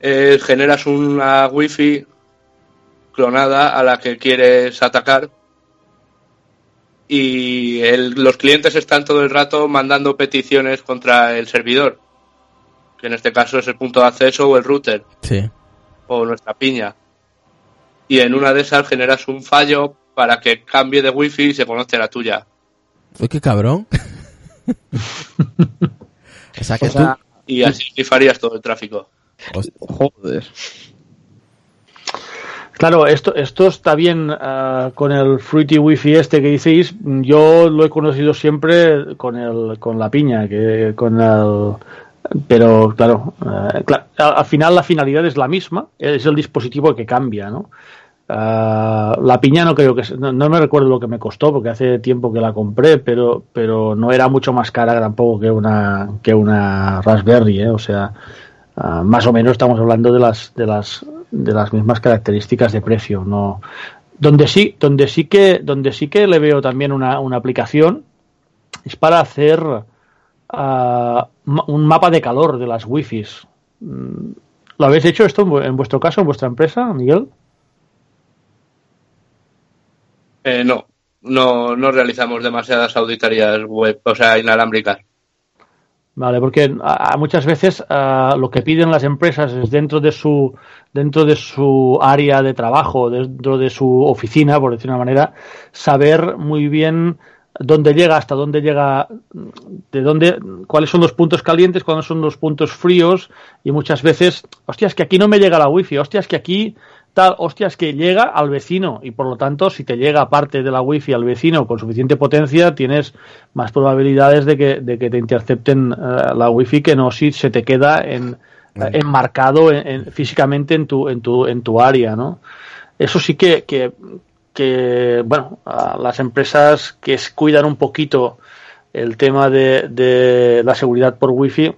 es generas una Wi-Fi clonada a la que quieres atacar y el- los clientes están todo el rato mandando peticiones contra el servidor, que en este caso es el punto de acceso o el router Sí. o nuestra piña. Y en una de esas generas un fallo para que cambie de Wi-Fi y se conecte la tuya. Uy, qué cabrón. o sea que O sea, Y así rifarías todo el tráfico. Joder. Claro, esto, esto está bien ah, con el Fruity Wi-Fi este que decís. Yo lo he conocido siempre con el, con la piña, que con el, pero claro, cla- al, al final la finalidad es la misma, es el dispositivo que cambia, ¿no? Ah, la piña no creo que no, no me recuerdo lo que me costó porque hace tiempo que la compré, pero pero no era mucho más cara tampoco que una que una Raspberry, ¿eh? o sea, ah, más o menos estamos hablando de las de las de las mismas características de precio, no donde sí donde sí que donde sí que le veo también una, una aplicación es para hacer ah, un mapa de calor de las wifis. Mm, ¿Lo habéis hecho esto en vuestro caso, en vuestra empresa, Miguel? Eh, no, no, no realizamos demasiadas auditorías web, o sea, inalámbricas. Vale, porque muchas veces ah, lo que piden las empresas es dentro de su dentro de su área de trabajo, dentro de su oficina, por decir una manera, saber muy bien dónde llega, hasta dónde llega, de dónde, cuáles son los puntos calientes, cuáles son los puntos fríos, y muchas veces, hostias, que aquí no me llega la wifi, hostias, que aquí tal, hostias, que llega al vecino, y por lo tanto, si te llega parte de la wifi al vecino con suficiente potencia, tienes más probabilidades de que, de que te intercepten eh, la wifi que no si se te queda en, eh, enmarcado en- en- físicamente en tu, en tu, en tu área, ¿no? Eso sí que, que, que, bueno, a las empresas que cuidan un poquito el tema de, de la seguridad por wifi,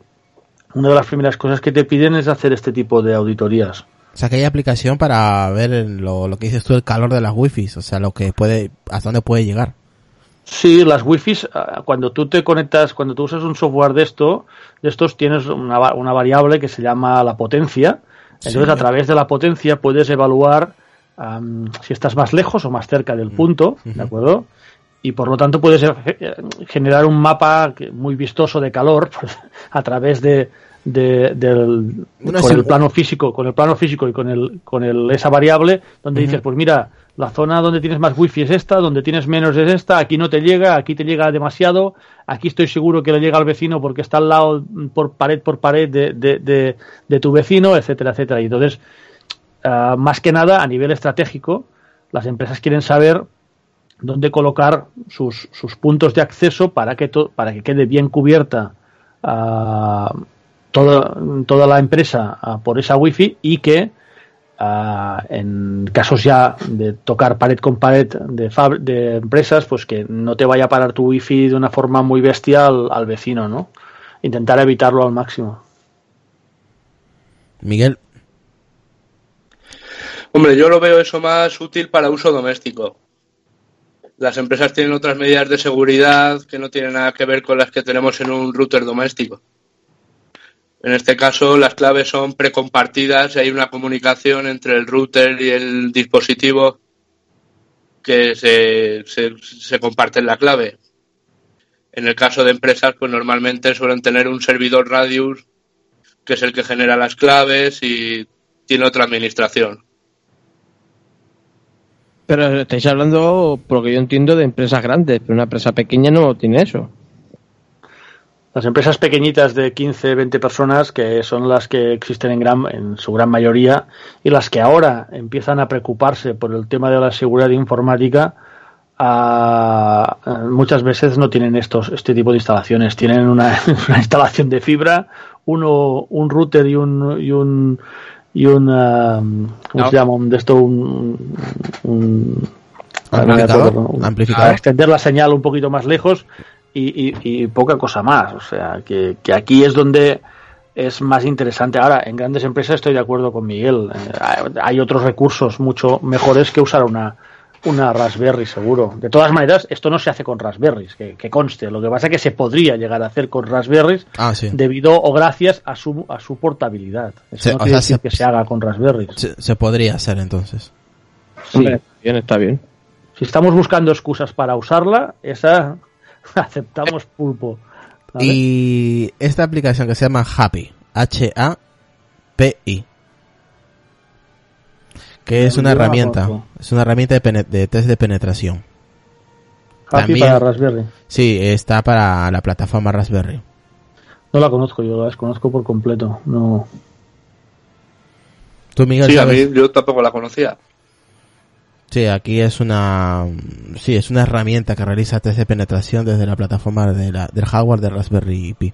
una de las primeras cosas que te piden es hacer este tipo de auditorías. O sea que hay aplicación para ver lo, lo que dices tú, el calor de las Wi-Fi, o sea, lo que puede, hasta dónde puede llegar. Sí, las wifis, ah, cuando tú te conectas, cuando tú usas un software de esto, de estos tienes una, una variable que se llama la potencia. Entonces, Sí. a través de la potencia puedes evaluar si estás más lejos o más cerca del punto, ¿de acuerdo? Y por lo tanto puedes eh, eh, generar un mapa muy vistoso de calor a través de, de- del con el plano físico, con el plano físico y con el con el esa variable donde dices, pues mira, la zona donde tienes más wifi es esta, donde tienes menos es esta, aquí no te llega, aquí te llega demasiado, aquí estoy seguro que le llega al vecino porque está al lado mm, por pared por pared de, de, de, de tu vecino, etcétera, etcétera. Y entonces, ah, más que nada, a nivel estratégico, las empresas quieren saber dónde colocar sus, sus puntos de acceso para que, to- para que quede bien cubierta ah, toda, toda la empresa por esa wifi y que ah, en casos ya de tocar pared con pared de, fab- de empresas, pues que no te vaya a parar tu wifi de una forma muy bestial al vecino, ¿no? Intentar evitarlo al máximo. Miguel, Hombre, yo lo veo eso más útil para uso doméstico. Las empresas tienen otras medidas de seguridad que no tienen nada que ver con las que tenemos en un router doméstico. En este caso, las claves son precompartidas y hay una comunicación entre el router y el dispositivo que se, se, se comparten la clave. En el caso de empresas, pues normalmente suelen tener un servidor Radius, que es el que genera las claves y tiene otra administración. Pero estáis hablando, por lo que yo entiendo, de empresas grandes, pero una empresa pequeña no tiene eso. Las empresas pequeñitas de 15, 20 personas, que son las que existen en, gran, en su gran mayoría, y las que ahora empiezan a preocuparse por el tema de la seguridad informática, ah, muchas veces no tienen estos, este tipo de instalaciones. Tienen una, una instalación de fibra, uno, un router y un, y un, y un ah, ¿cómo No. se llama? Un- De esto, un, un- ¿Amplificador? Para, extender la señal un poquito más lejos y, y- y poca cosa más. O sea, que, que aquí es donde es más interesante. Ahora, en grandes empresas estoy de acuerdo con Miguel. Eh, hay- otros recursos mucho mejores que usar una, una Raspberry, seguro. De todas maneras, esto no se hace con Raspberries, que, que conste. Lo que pasa es que se podría llegar a hacer con Raspberries Ah, sí. debido o gracias a su, a su portabilidad. Eso Sí, no o quiere sea, decir se- que se haga con Raspberries. Se, se podría hacer entonces. Sí. Hombre, bien, está bien. Si estamos buscando excusas para usarla, esa aceptamos pulpo. ¿vale? Y esta aplicación que se llama Happy, H-A-P-I, que es una no la herramienta, conozco. es una herramienta de, test de penetración. Happy también- para Raspberry. Sí, está para la plataforma Raspberry. No la conozco, yo la desconozco por completo. No. Tú, Miguel, Sí, a mí yo tampoco la conocía. Sí, aquí es una, sí, es una herramienta que realiza test de penetración desde la plataforma de la- del hardware de Raspberry Pi.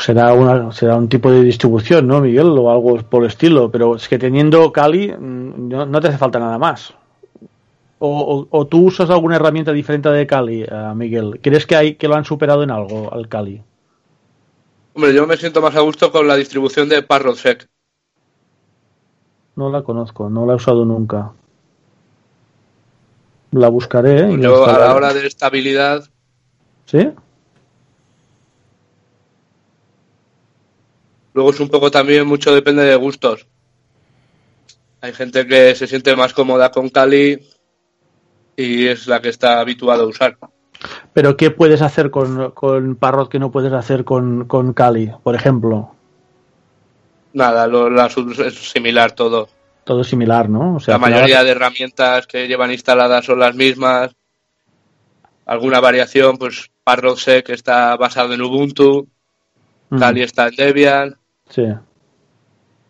Será, una, será un tipo de distribución, ¿no, Miguel? O algo por el estilo. Pero es que teniendo Kali, mm, no, no te hace falta nada más. O, o- o tú usas alguna herramienta diferente de Kali, eh, Miguel. ¿Crees que, hay, que lo han superado en algo al Kali? Hombre, yo me siento más a gusto con la distribución de Parrotsec. No la conozco, no la he usado nunca. La buscaré. y la Yo a la hora de estabilidad, ¿Sí? luego es un poco también, mucho depende de gustos. Hay gente que se siente más cómoda con Kali y es la que está habituada a usar. Pero ¿qué puedes hacer con, con Parrot que no puedes hacer con, con Kali, por ejemplo? Nada, lo, la es similar todo. Todo similar, ¿no? O sea, la mayoría de herramientas que llevan instaladas son las mismas. Alguna variación, pues Parrotsec está basado en Ubuntu, Mm, Kali está en Debian Sí.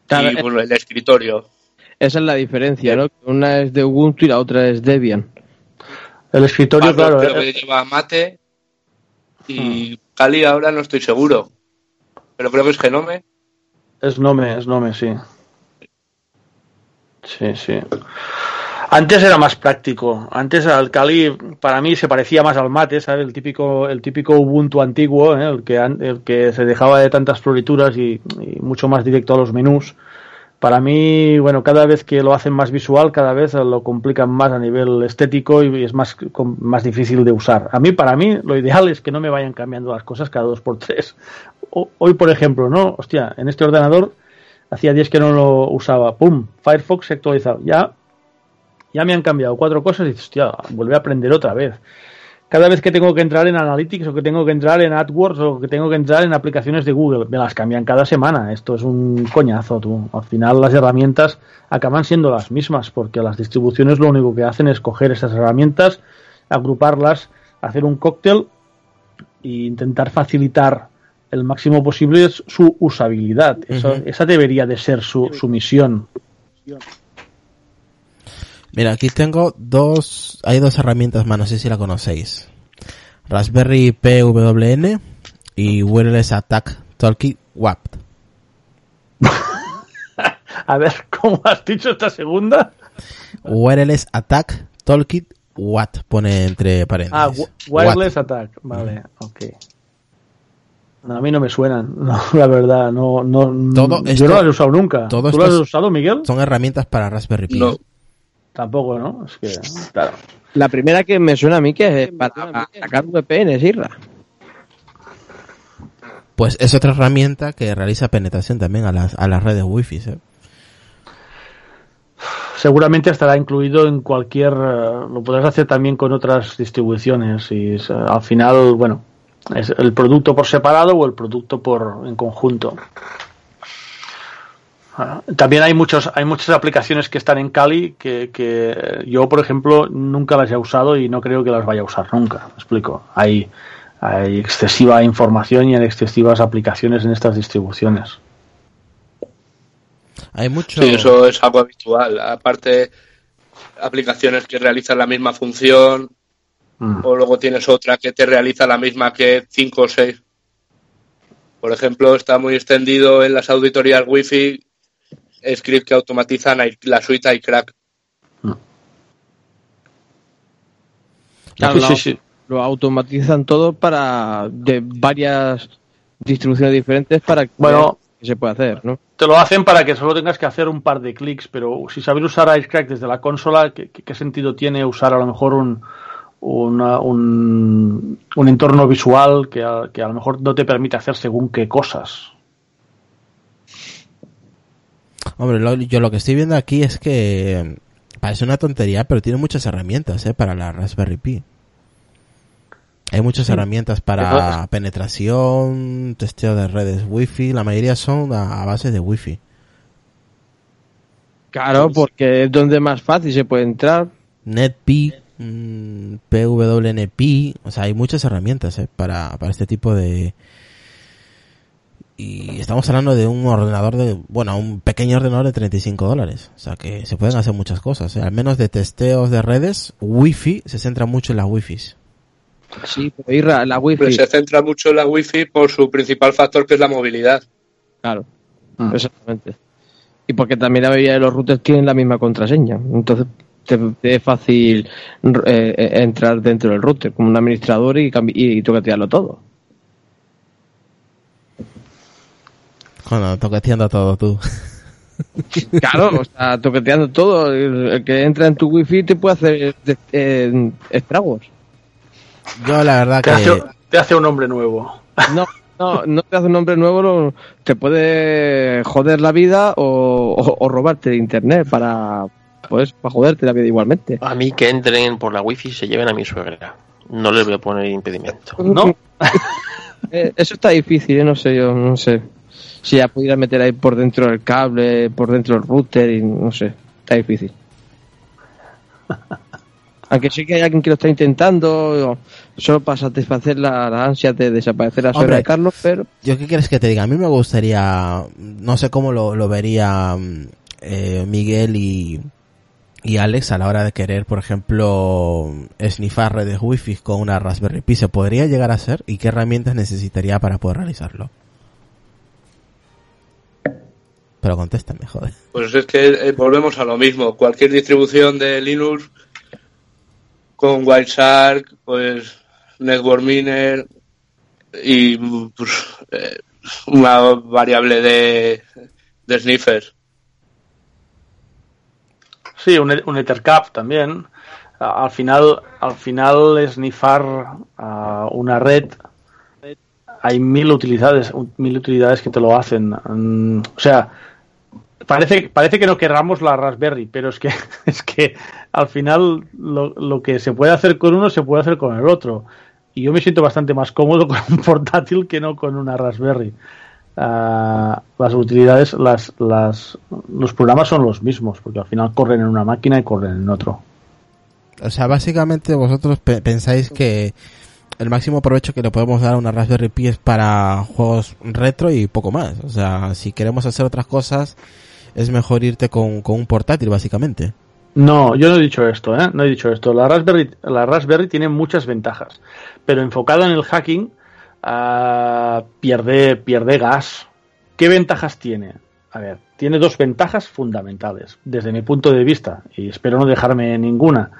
Claro, y eh, bueno, el escritorio. esa es la diferencia, ¿no? Una es de Ubuntu y la otra es Debian. El escritorio, Parrot claro. creo eh, que lleva Mate y Kali ahora no estoy seguro. Pero creo que es Genome. Es Nome, es Nome, sí. Sí, sí. Antes era más práctico. Antes al Kali para mí se parecía más al mate, ¿sabes? El típico, el típico Ubuntu antiguo, ¿eh? el, que, el que se dejaba de tantas florituras y, y mucho más directo a los menús. Para mí, bueno, cada vez que lo hacen más visual, cada vez lo complican más a nivel estético y es más, más difícil de usar. A mí, para mí, lo ideal es que no me vayan cambiando las cosas cada dos por tres. Hoy, por ejemplo, ¿no? Hostia, en este ordenador hacía días que no lo usaba. ¡Pum! Firefox se ha actualizado. Ya, ya me han cambiado cuatro cosas y dices, hostia, vuelve a aprender otra vez. Cada vez que tengo que entrar en Analytics o que tengo que entrar en AdWords o que tengo que entrar en aplicaciones de Google, me las cambian cada semana. Esto es un coñazo, tú. Al final las herramientas acaban siendo las mismas porque las distribuciones lo único que hacen es coger esas herramientas, agruparlas, hacer un cóctel e intentar facilitar el máximo posible su usabilidad. Esa debería de ser su, su misión. Mira, aquí tengo dos, hay dos herramientas más, no sé si la conocéis. Raspberry PWN y Wireless Attack Toolkit WAP. A ver, ¿cómo has dicho esta segunda? Wireless Attack Toolkit Watt pone entre Ah, paréntesis. wi- Wireless Attack. Vale, ok. No, a mí no me suenan, no, la verdad, no, no, Todo yo esto- no las he usado nunca. todo ¿Tú las has usado, Miguel? Son herramientas para Raspberry Pi. No. Tampoco, ¿no? Es que, claro. La primera que me suena a mí que es para, sacar VPN, Irra. Pues es otra herramienta que realiza penetración también a las, a las redes wifi. ¿eh? Seguramente estará incluido en cualquier, eh, lo podrás hacer también con otras distribuciones y eh, al final, bueno, es el producto por separado o el producto por en conjunto. Ah, También hay muchos, hay muchas aplicaciones que están en Kali que, que yo, por ejemplo, nunca las he usado y no creo que las vaya a usar nunca. Me explico. Hay, hay excesiva información y hay excesivas aplicaciones en estas distribuciones. Hay mucho. Sí, eso es algo habitual. Aparte, aplicaciones que realizan la misma función Mm. o luego tienes otra que te realiza la misma que 5 o 6. Por ejemplo, está muy extendido en las auditorías Wi-Fi script que automatizan la suite iCrack. Mm. Claro, Sí, lo, sí, sí. lo automatizan todo para de varias distribuciones diferentes para que Bueno. que se puede hacer, ¿no? Te lo hacen para que solo tengas que hacer un par de clics, pero si sabes usar Icecrack desde la consola, ¿qué, qué- qué sentido tiene usar a lo mejor un, una- un, un entorno visual que a, que a lo mejor no te permite hacer según qué cosas? Hombre, lo- yo lo que estoy viendo aquí es que eh, parece una tontería, pero tiene muchas herramientas ¿eh? para la Raspberry Pi. Hay muchas herramientas para penetración, testeo de redes Wi-Fi, la mayoría son a, a base de Wi-Fi. Claro, porque es donde más fácil se puede entrar. NetPi, mm, PWNPi, o sea, hay muchas herramientas ¿eh? para, para este tipo de... Y estamos hablando de un ordenador de, bueno, un pequeño ordenador de 35 dólares. O sea que se pueden hacer muchas cosas. ¿eh? Al menos de testeos de redes, Wi-Fi se centra mucho en las Wi-Fi. Sí, pero Irra, la Pero wifi. se centra mucho en la wifi por su principal factor que es la movilidad. Claro, Mm. exactamente. Y porque también la mayoría de los routers tienen la misma contraseña. Entonces te, te es fácil eh, eh, entrar dentro del router como un administrador y, cambi- y toquetearlo todo. Cuando toqueteando todo tú. Claro, o sea, toqueteando todo. El, que entra en tu wifi te puede hacer eh, estragos. Yo la verdad Te hace, que... te hace un hombre nuevo. No, no, no te hace un nombre nuevo, te puede joder la vida o, o- o robarte de internet para, pues, para joderte la vida igualmente. A mí que entren por la wifi y se lleven a mi suegra. No les voy a poner impedimento. ¿No? Eh, eso está difícil, ¿eh? no sé, yo no sé. Si ya pudiera meter ahí por dentro del cable, por dentro del router y no sé, está difícil. Aunque sí que hay alguien que lo está intentando, solo para satisfacer la, la ansia de desaparecer la suegra de Carlos, pero ¿Yo qué quieres que te diga? A mí me gustaría, no sé cómo lo, lo vería mm, eh, Miguel y, y Alex a la hora de querer, por ejemplo, snifar redes wifi con una Raspberry Pi. ¿Se podría llegar a hacer? ¿Y qué herramientas necesitaría para poder realizarlo? Pero contéstame, joder. Pues es que eh, volvemos a lo mismo. Cualquier distribución de Linux con Wireshark, pues Network Miner y pues, eh, una variable de, de sniffers. Sí, un, un Ethercap también. Al final, al final snifar a una red hay mil utilidades, mil utilidades que te lo hacen. Mm, o sea, parece, parece que no querramos la Raspberry, pero es que, es que al final lo, lo que se puede hacer con uno se puede hacer con el otro. Y yo me siento bastante más cómodo con un portátil que no con una Raspberry. Ah, las utilidades, las, las, los programas son los mismos, porque al final corren en una máquina y corren en otro. O sea, básicamente vosotros pe- pensáis que el máximo provecho que le podemos dar a una Raspberry Pi es para juegos retro y poco más. O sea, si queremos hacer otras cosas, es mejor irte con, con un portátil, básicamente. No, yo no he dicho esto, ¿eh? No he dicho esto. La Raspberry, la Raspberry tiene muchas ventajas, pero enfocada en el hacking, pierde, pierde gas. ¿Qué ventajas tiene? A ver, tiene dos ventajas fundamentales, desde mi punto de vista, y espero no dejarme ninguna.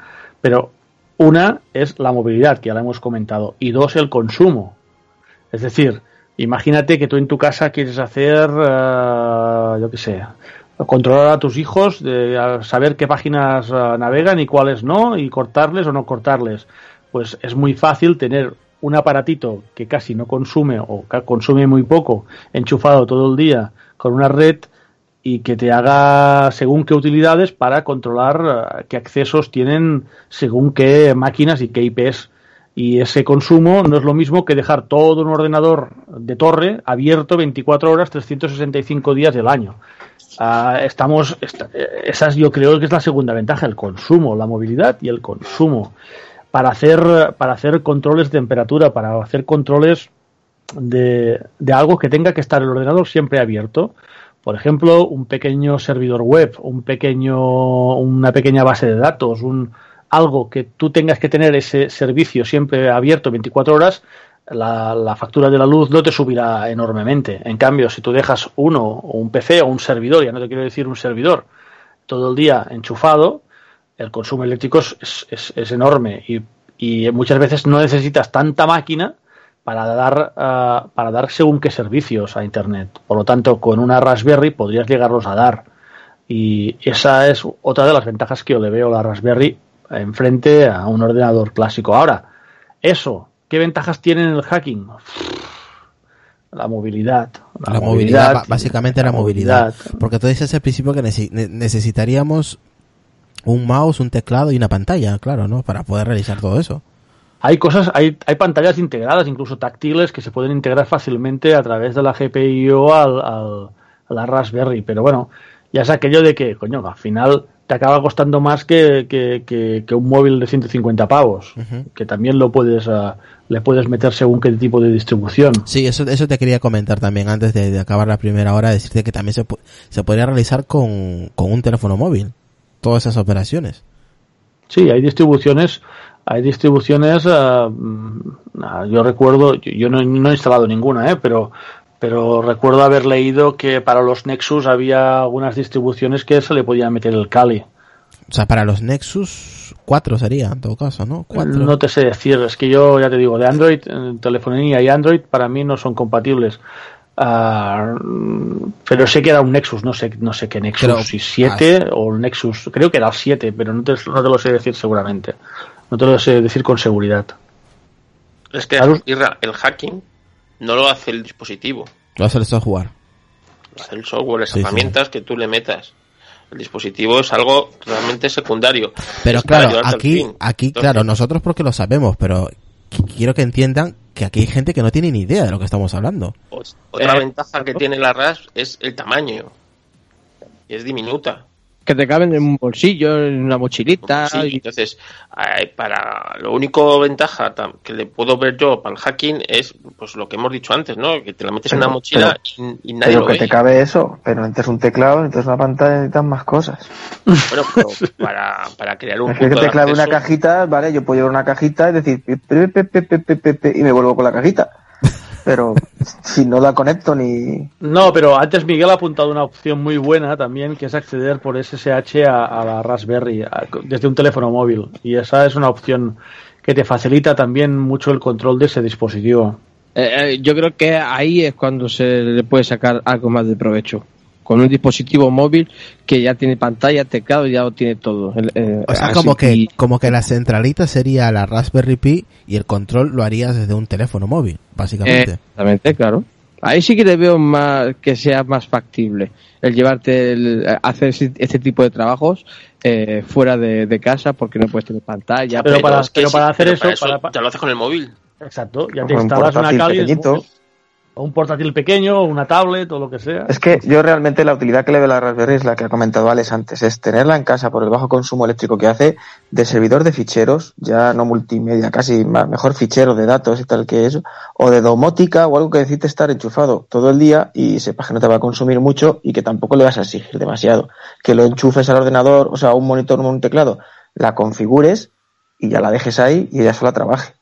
Pero una es la movilidad, que ya la hemos comentado, y dos, el consumo. Es decir, imagínate que tú en tu casa quieres hacer, ah, yo qué sé, controlar a tus hijos, de saber qué páginas ah, navegan y cuáles no, y cortarles o no cortarles. Pues es muy fácil tener un aparatito que casi no consume o consume muy poco, enchufado todo el día con una red y que te haga según qué utilidades para controlar ah, qué accesos tienen según qué máquinas y qué IPs. Y ese consumo no es lo mismo que dejar todo un ordenador de torre abierto 24 horas, 365 días del año. Ah, estamos, esta- eh, esa es, yo creo que es la segunda ventaja, el consumo, la movilidad y el consumo. Para hacer, para hacer controles de temperatura, para hacer controles de, de algo que tenga que estar el ordenador siempre abierto. Por ejemplo, un pequeño servidor web, un pequeño, una pequeña base de datos, un, algo que tú tengas que tener ese servicio siempre abierto 24 horas, la, factura de la luz no te subirá enormemente. En cambio, si tú dejas uno, o un PC o un servidor, ya no te quiero decir un servidor, todo el día enchufado, el consumo eléctrico es, es- es- enorme y y muchas veces no necesitas tanta máquina para dar, ah, para dar según qué servicios a Internet. Por lo tanto, con una Raspberry podrías llegarlos a dar. Y esa es otra de las ventajas que yo le veo a la Raspberry enfrente a un ordenador clásico. Ahora, eso, ¿qué ventajas tiene en el hacking? La movilidad. La, movilidad, básicamente la, movilidad. Porque tú dices al principio que necesitaríamos un mouse, un teclado y una pantalla, claro, ¿no? Para poder realizar todo eso. Hay cosas, hay, hay pantallas integradas, incluso táctiles, que se pueden integrar fácilmente a través de la GPIO al, al, a la Raspberry. Pero bueno, ya es aquello de que, coño, al final te acaba costando más que, que, un móvil de 150 pavos, que también lo puedes, uh, le puedes meter según qué tipo de distribución. Sí, eso, eso te quería comentar también antes de, acabar la primera hora, decirte que también se, se podría realizar con, con un teléfono móvil, todas esas operaciones. Sí, hay distribuciones, hay distribuciones, uh, yo recuerdo, yo, no, no, he instalado ninguna, ¿eh? pero pero recuerdo haber leído que para los Nexus había algunas distribuciones que se le podía meter el Kali. O sea, para los Nexus 4 sería, en todo caso, ¿no? No te sé decir, es que yo ya te digo, de Android, eh, telefonía y Android para mí no son compatibles. Ah, pero sé que era un Nexus, no sé, no sé qué Nexus, si 7 ah, o el Nexus, creo que era el 7, pero no te, no te lo sé decir seguramente. No te lo sé decir con seguridad. Es que el hacking no lo hace el dispositivo. Lo hace el software. Lo hace el software, las herramientas que tú le metas. El dispositivo es algo realmente secundario. Pero claro, aquí, aquí, claro, nosotros porque lo sabemos, pero quiero que entiendan que aquí hay gente que no tiene ni idea de lo que estamos hablando. Otra eh, ventaja que tiene la RAS es el tamaño. Es diminuta que te caben en un bolsillo, en una mochilita. Sí, entonces, para lo único ventaja que le puedo ver yo para el hacking es pues lo que hemos dicho antes, ¿no? Que te la metes en una mochila y, nadie pero que te cabe eso, pero necesitas un teclado, necesitas una pantalla, necesitas más cosas. Bueno, pero para, para crear un es que te clave una cajita, vale, yo puedo llevar una cajita y decir y me vuelvo con la cajita pero si no la conecto ni... No, pero antes Miguel ha apuntado una opción muy buena también, que es acceder por SSH a, la Raspberry desde un teléfono móvil. Y esa es una opción que te facilita también mucho el control de ese dispositivo. Eh, eh, yo creo que ahí es cuando se le puede sacar algo más de provecho con un dispositivo móvil que ya tiene pantalla, teclado y ya lo tiene todo. Eh, o sea, como que, como que la centralita sería la Raspberry Pi y el control lo harías desde un teléfono móvil, básicamente. Exactamente, claro. Ahí sí que le veo más que sea más factible el llevarte, el, hacer este tipo de trabajos eh, fuera de, casa porque no puedes tener pantalla. Pero, para, para hacer eso, ya lo haces con el móvil. Exacto, ya te instalas una Un portátil pequeño, una tablet o lo que sea. Es que yo realmente la utilidad que le veo a la Raspberry es la que ha comentado Alex antes, es tenerla en casa por el bajo consumo eléctrico que hace de servidor de ficheros, ya no multimedia, casi mejor fichero de datos y tal que eso, o de domótica o algo que necesite estar enchufado todo el día y sepas que no te va a consumir mucho y que tampoco le vas a exigir demasiado. Que lo enchufes al ordenador, o sea, un monitor o un teclado, la configures y ya la dejes ahí y ella sola trabaje.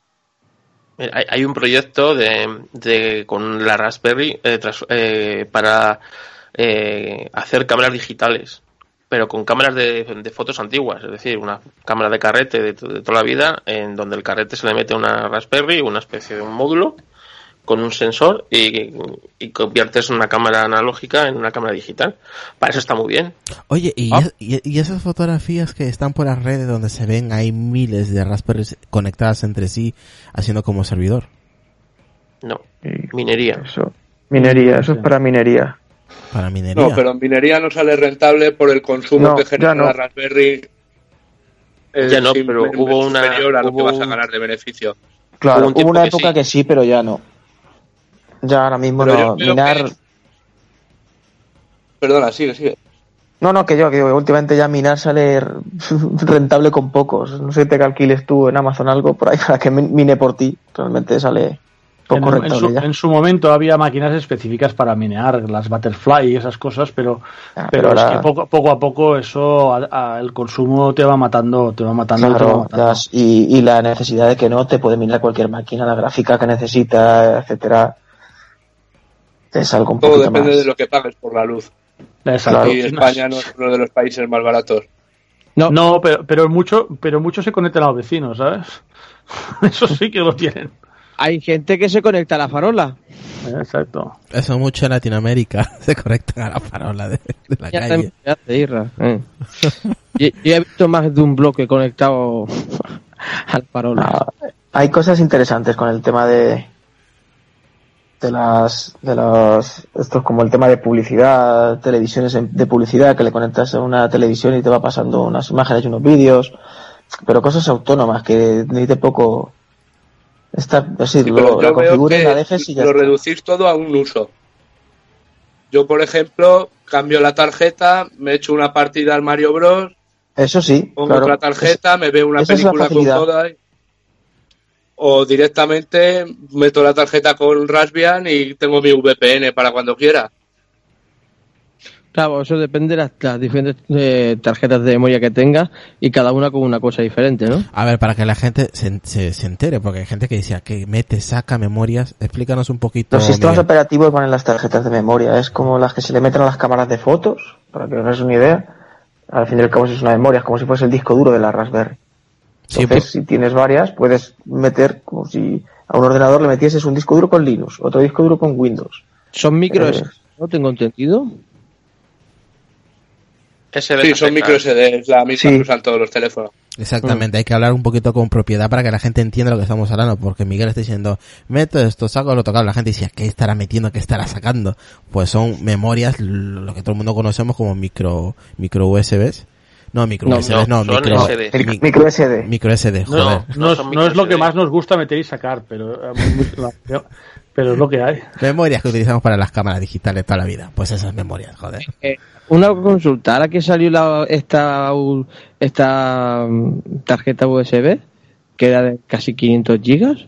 Hay, un proyecto de, con la Raspberry eh, eh, para eh, hacer cámaras digitales, pero con cámaras de, fotos antiguas, es decir, una cámara de carrete de, de, toda la vida, en donde el carrete se le mete una Raspberry, una especie de un módulo, con un sensor y, y, conviertes una cámara analógica en una cámara digital. Para eso está muy bien. Oye, ¿y, ah. y, esas fotografías que están por las redes donde se ven hay miles de Raspberry conectadas entre sí haciendo como servidor? No, minería. Eso, minería, eso es para minería. Para minería. No, pero en minería no sale rentable por el consumo que genera la Raspberry. Ya no, pero hubo una. a lo que vas a ganar de beneficio. Claro, hubo, una época que sí, pero ya no. Ya ahora mismo no. Minar. Perdona, sigue, sigue. No, no, que yo, que últimamente ya minar sale rentable con pocos. No sé si te calquiles tú en Amazon algo por ahí para que mine por ti. Realmente sale poco en, rentable. En su, momento había máquinas específicas para minear, las Butterfly y esas cosas, pero, ah, pero, es que poco, poco, a poco eso, el consumo te va matando, te va matando. y, y la necesidad de que no te puede minar cualquier máquina, la gráfica que necesita, etcétera es algo un Todo depende de lo que pagues por la luz. Exacto. Y España no es uno de los países más baratos. No, No, pero, pero mucho, pero muchos se conectan a los vecinos, ¿sabes? Eso sí que lo tienen. hay gente que se conecta a la farola. Exacto. Eso mucho en Latinoamérica. Se conectan a la parola de, de la Ya calle. hace, Irra. eh. yo, yo he visto más de un bloque conectado al farola. Ah, hay cosas interesantes con el tema de de las de los esto es como el tema de publicidad televisiones de publicidad que le conectas a una televisión y te va pasando unas imágenes y unos vídeos pero cosas autónomas que necesite poco estar así Sí, lo, la configures la dejes y ya lo está. reducís todo a un uso. Yo, por ejemplo, cambio la tarjeta, me echo una partida al Mario Bros, eso sí pongo claro. otra tarjeta, me veo una película con todas. O directamente meto la tarjeta con Raspbian y tengo mi VPN para cuando quiera. Claro, eso depende de las, las diferentes eh, tarjetas de memoria que tengas y cada una con una cosa diferente, ¿no? A ver, para que la gente se, se, se entere, porque hay gente que dice que mete, saca memorias. Explícanos un poquito. Los sistemas Miguel. operativos van en las tarjetas de memoria. Es como las que se le meten a las cámaras de fotos, para que os hagáis una idea. Al fin y al cabo, es una memoria, es como si fuese el disco duro de la Raspberry. Sí, Entonces, pues- si tienes varias, puedes meter como si a un ordenador le metieses un disco duro con Linux, otro disco duro con Windows. Son micro Eh. SD, ¿no? Tengo entendido. SD Sí, son micro SD, es la misma Sí. que usan todos los teléfonos. Exactamente, hay que hablar un poquito con propiedad para que la gente entienda lo que estamos hablando, porque Miguel está diciendo, meto esto, saco lo tocado, la gente dice, ¿qué estará metiendo, qué estará sacando? Pues son memorias, lo que todo el mundo conocemos como micro, micro USBs. No, micro No, USBs, no, no, micro, SD. Micro SD. micro SD, No, joder. no, es, son no es lo que más nos gusta meter y sacar, pero, eh, pero es lo que hay. Memorias que utilizamos para las cámaras digitales toda la vida. Pues esas memorias, joder. Eh, una consulta, ahora que salió la, esta, esta mm, tarjeta USB, que era de casi 500 gigas,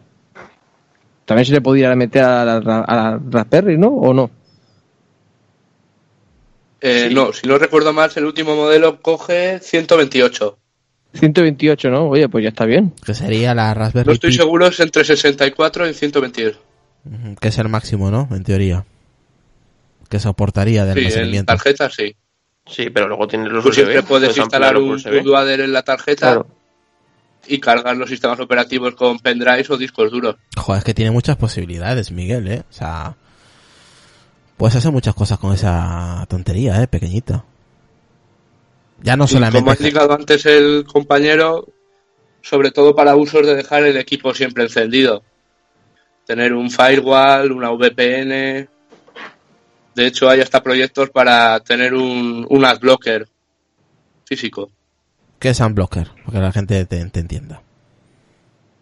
también se le podía meter a la, a la Raspberry, ¿no? ¿O no? Eh, Sí. No, si no recuerdo mal, el último modelo coge 128. 128, ¿no? Oye, pues ya está bien. Que sería la Raspberry No estoy Pi, seguro, es entre 64 y 128. ujú, que es el máximo, ¿no? En teoría. Que soportaría de Sí, en almacenamiento. tarjeta sí. Sí, pero luego tienes los Tú USB. siempre puedes ampliar instalar un bootloader en la tarjeta Claro. y cargar los sistemas operativos con pendrives o discos duros. Joder, es que tiene muchas posibilidades, Miguel, ¿eh? O sea, puedes hacer muchas cosas con esa tontería, ¿eh? Pequeñita. Ya no Y como ha solamente... indicado antes el compañero, sobre todo para usos de dejar el equipo siempre encendido. Tener un firewall, una VPN. De hecho, hay hasta proyectos para tener un, un adblocker físico. ¿Qué es Unblocker? Porque la gente te, te entienda.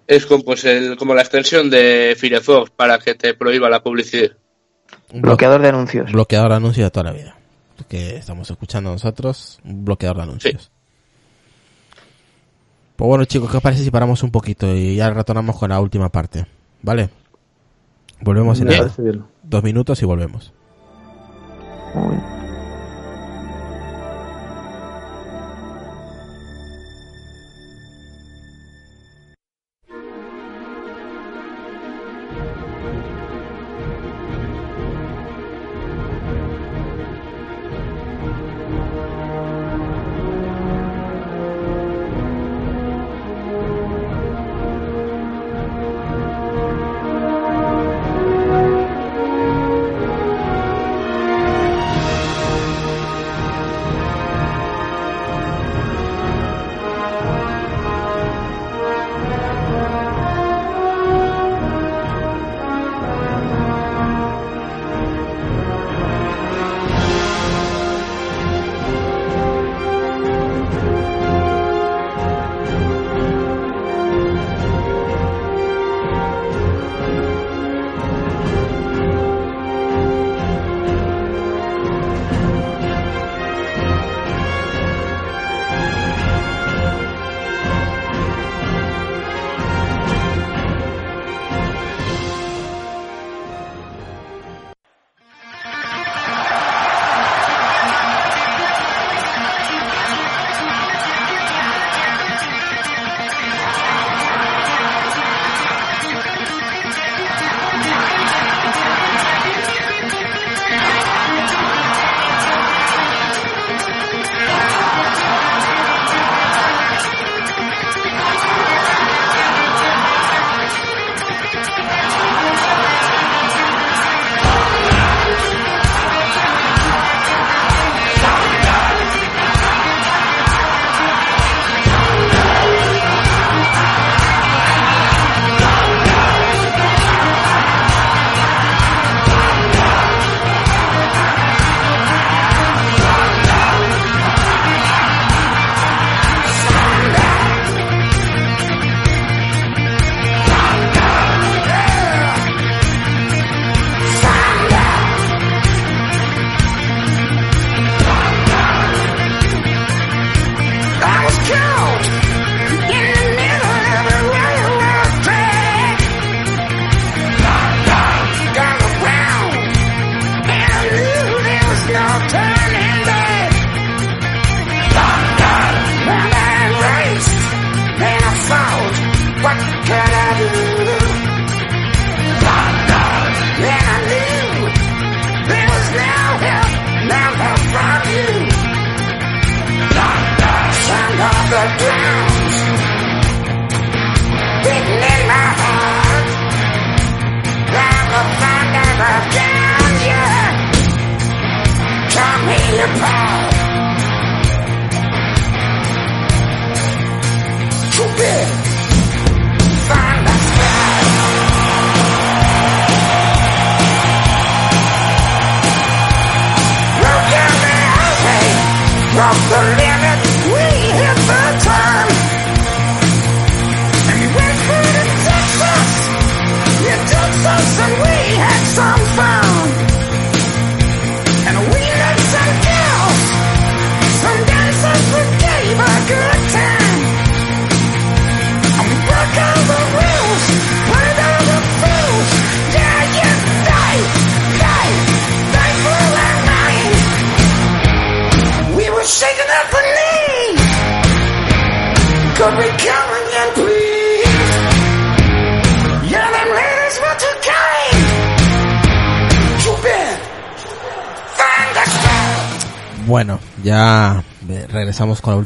Es como, pues el, como la extensión de Firefox para que te prohíba la publicidad. Un Bloqueador de anuncios. bloqueador de anuncios de toda la vida. Que estamos escuchando nosotros, un bloqueador de anuncios. Pues bueno, chicos, ¿qué os parece si paramos un poquito y ya retornamos con la última parte? ¿Vale? Volvemos en nada. dos minutos y volvemos. Muy bien.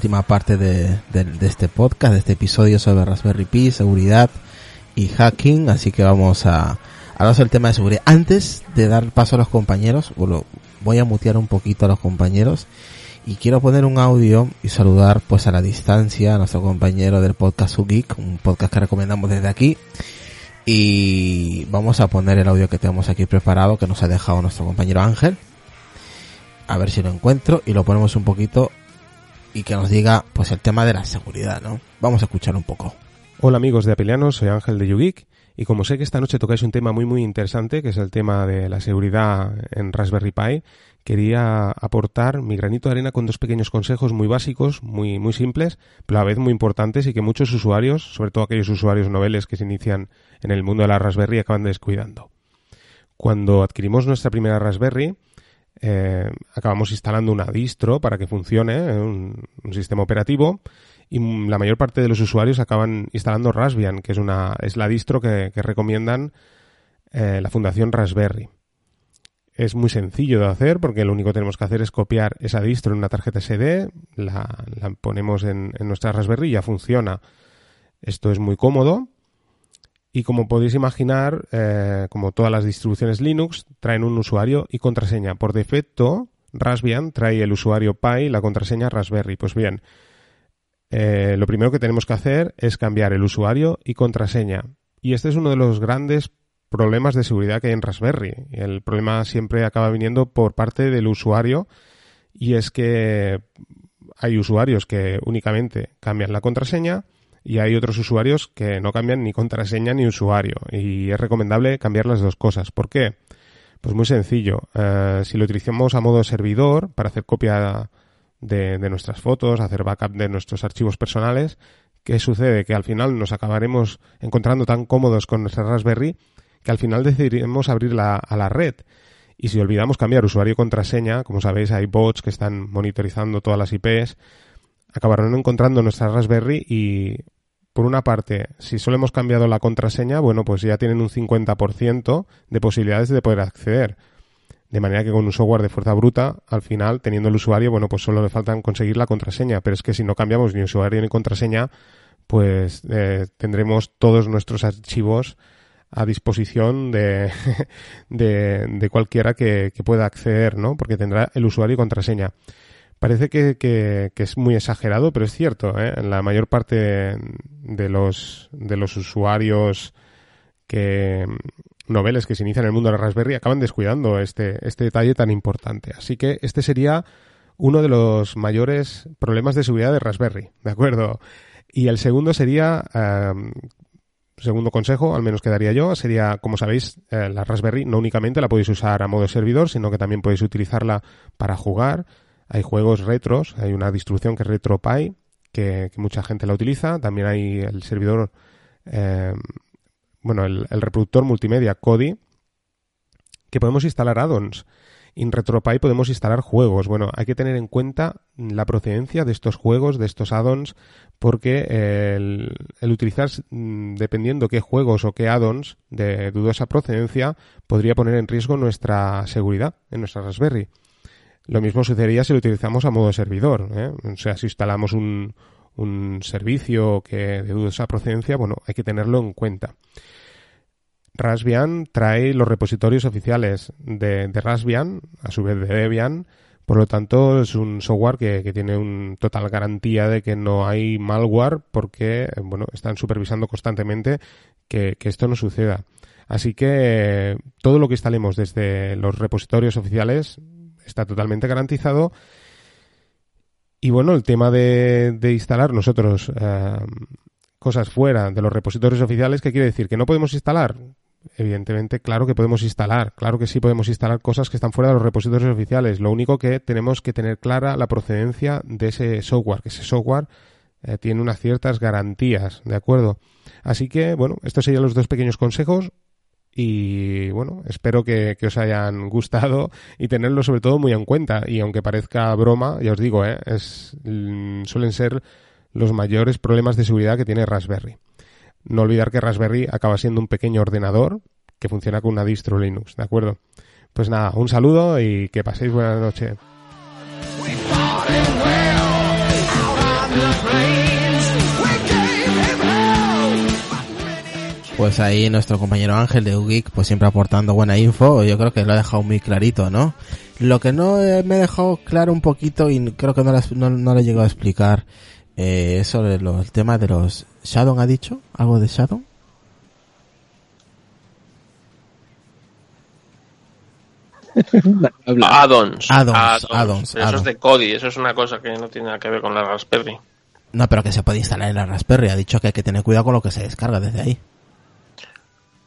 Última parte de, este podcast, de este episodio sobre Raspberry Pi, seguridad y hacking, así que vamos a hablar sobre el tema de seguridad. Antes de dar paso a los compañeros, voy a mutear un poquito a los compañeros y quiero poner un audio y saludar pues a la distancia a nuestro compañero del podcast Geek, un podcast que recomendamos desde aquí. Y vamos a poner el audio que tenemos aquí preparado que nos ha dejado nuestro compañero Ángel a ver si lo encuentro y lo ponemos un poquito y que nos diga pues el tema de la seguridad, ¿no? Vamos a escuchar un poco. Hola amigos de Apelianos, soy Ángel de YouGeek y como sé que esta noche tocáis un tema muy muy interesante que es el tema de la seguridad en Raspberry Pi, quería aportar mi granito de arena con dos pequeños consejos muy básicos, muy muy simples, pero a la vez muy importantes y que muchos usuarios, sobre todo aquellos usuarios noveles que se inician en el mundo de la Raspberry acaban descuidando. Cuando adquirimos nuestra primera Raspberry, eh, acabamos instalando una distro para que funcione, eh, un, sistema operativo, y la mayor parte de los usuarios acaban instalando Raspbian, que es, una, es la distro que, recomiendan eh, la Fundación Raspberry. Es muy sencillo de hacer porque lo único que tenemos que hacer es copiar esa distro en una tarjeta SD, la, ponemos en, en nuestra Raspberry y ya funciona. Esto es muy cómodo y como podéis imaginar, eh, como todas las distribuciones Linux, traen un usuario y contraseña. Por defecto, Raspbian trae el usuario Pi y la contraseña Raspberry. Pues bien, eh, lo primero que tenemos que hacer es cambiar el usuario y contraseña. Y este es uno de los grandes problemas de seguridad que hay en Raspberry. El problema siempre acaba viniendo por parte del usuario y es que hay usuarios que únicamente cambian la contraseña y hay otros usuarios que no cambian ni contraseña ni usuario y es recomendable cambiar las dos cosas. ¿Por qué? Pues muy sencillo. Eh, si lo utilizamos a modo servidor para hacer copia de, nuestras fotos, hacer backup de nuestros archivos personales, ¿qué sucede? Que al final nos acabaremos encontrando tan cómodos con nuestra Raspberry que al final decidiremos abrirla a la red. Y si olvidamos cambiar usuario y contraseña, como sabéis, hay bots que están monitorizando todas las IPs, acabarán encontrando nuestra Raspberry y, por una parte, si solo hemos cambiado la contraseña, bueno, pues ya tienen un 50% de posibilidades de poder acceder. De manera que con un software de fuerza bruta, al final, teniendo el usuario, bueno, pues solo le faltan conseguir la contraseña. Pero es que si no cambiamos ni usuario ni contraseña, pues eh, tendremos todos nuestros archivos a disposición de, de, cualquiera que, que, pueda acceder, ¿no? Porque tendrá el usuario y contraseña. Parece que, que, es muy exagerado, pero es cierto. ¿eh? La mayor parte de los, de los usuarios que noveles que se inician en el mundo de la Raspberry acaban descuidando este, este detalle tan importante. Así que este sería uno de los mayores problemas de seguridad de Raspberry, ¿de acuerdo? Y el segundo sería, em, segundo consejo, al menos quedaría yo, sería, como sabéis, eh, la Raspberry no únicamente la podéis usar a modo servidor, sino que también podéis utilizarla para jugar, hay juegos retros, hay una distribución que es RetroPie, que, mucha gente la utiliza. También hay el servidor, eh, bueno, el, reproductor multimedia Kodi, que podemos instalar add-ons. En RetroPie podemos instalar juegos. Bueno, hay que tener en cuenta la procedencia de estos juegos, de estos add-ons, porque el, el, utilizar, mm, dependiendo qué juegos o qué add-ons de dudosa procedencia, podría poner en riesgo nuestra seguridad en nuestra Raspberry. Lo mismo sucedería si lo utilizamos a modo servidor. ¿eh? O sea, si instalamos un, un servicio que de dudosa procedencia, bueno, hay que tenerlo en cuenta. Raspbian trae los repositorios oficiales de, de Raspbian, a su vez de Debian, por lo tanto, es un software que, que, tiene un total garantía de que no hay malware porque, bueno, están supervisando constantemente que, que esto no suceda. Así que todo lo que instalemos desde los repositorios oficiales está totalmente garantizado. Y bueno, el tema de, instalar nosotros eh, cosas fuera de los repositorios oficiales, ¿qué quiere decir? ¿Que no podemos instalar? Evidentemente, claro que podemos instalar, claro que sí podemos instalar cosas que están fuera de los repositorios oficiales. Lo único que tenemos que tener clara la procedencia de ese software, que ese software eh, tiene unas ciertas garantías, ¿de acuerdo? Así que, bueno, estos serían los dos pequeños consejos y bueno, espero que, os hayan gustado y tenerlo sobre todo muy en cuenta. Y aunque parezca broma, ya os digo, ¿eh? es, mm, suelen ser los mayores problemas de seguridad que tiene Raspberry. No olvidar que Raspberry acaba siendo un pequeño ordenador que funciona con una distro Linux, ¿de acuerdo? Pues nada, un saludo y que paséis buena noche. Pues ahí nuestro compañero Ángel de UGIC, pues siempre aportando buena info, yo creo que lo ha dejado muy clarito, ¿no? Lo que no me ha dejado claro un poquito y creo que no, no, no le he llegado a explicar eh, sobre lo, el tema de los Shadow ha dicho algo de Shadow Addons. Addons, addons, Eso es de Kodi, eso es una cosa que no tiene nada que ver con la Raspberry. No, pero que se puede instalar en la Raspberry. Ha dicho que hay que tener cuidado con lo que se descarga desde ahí.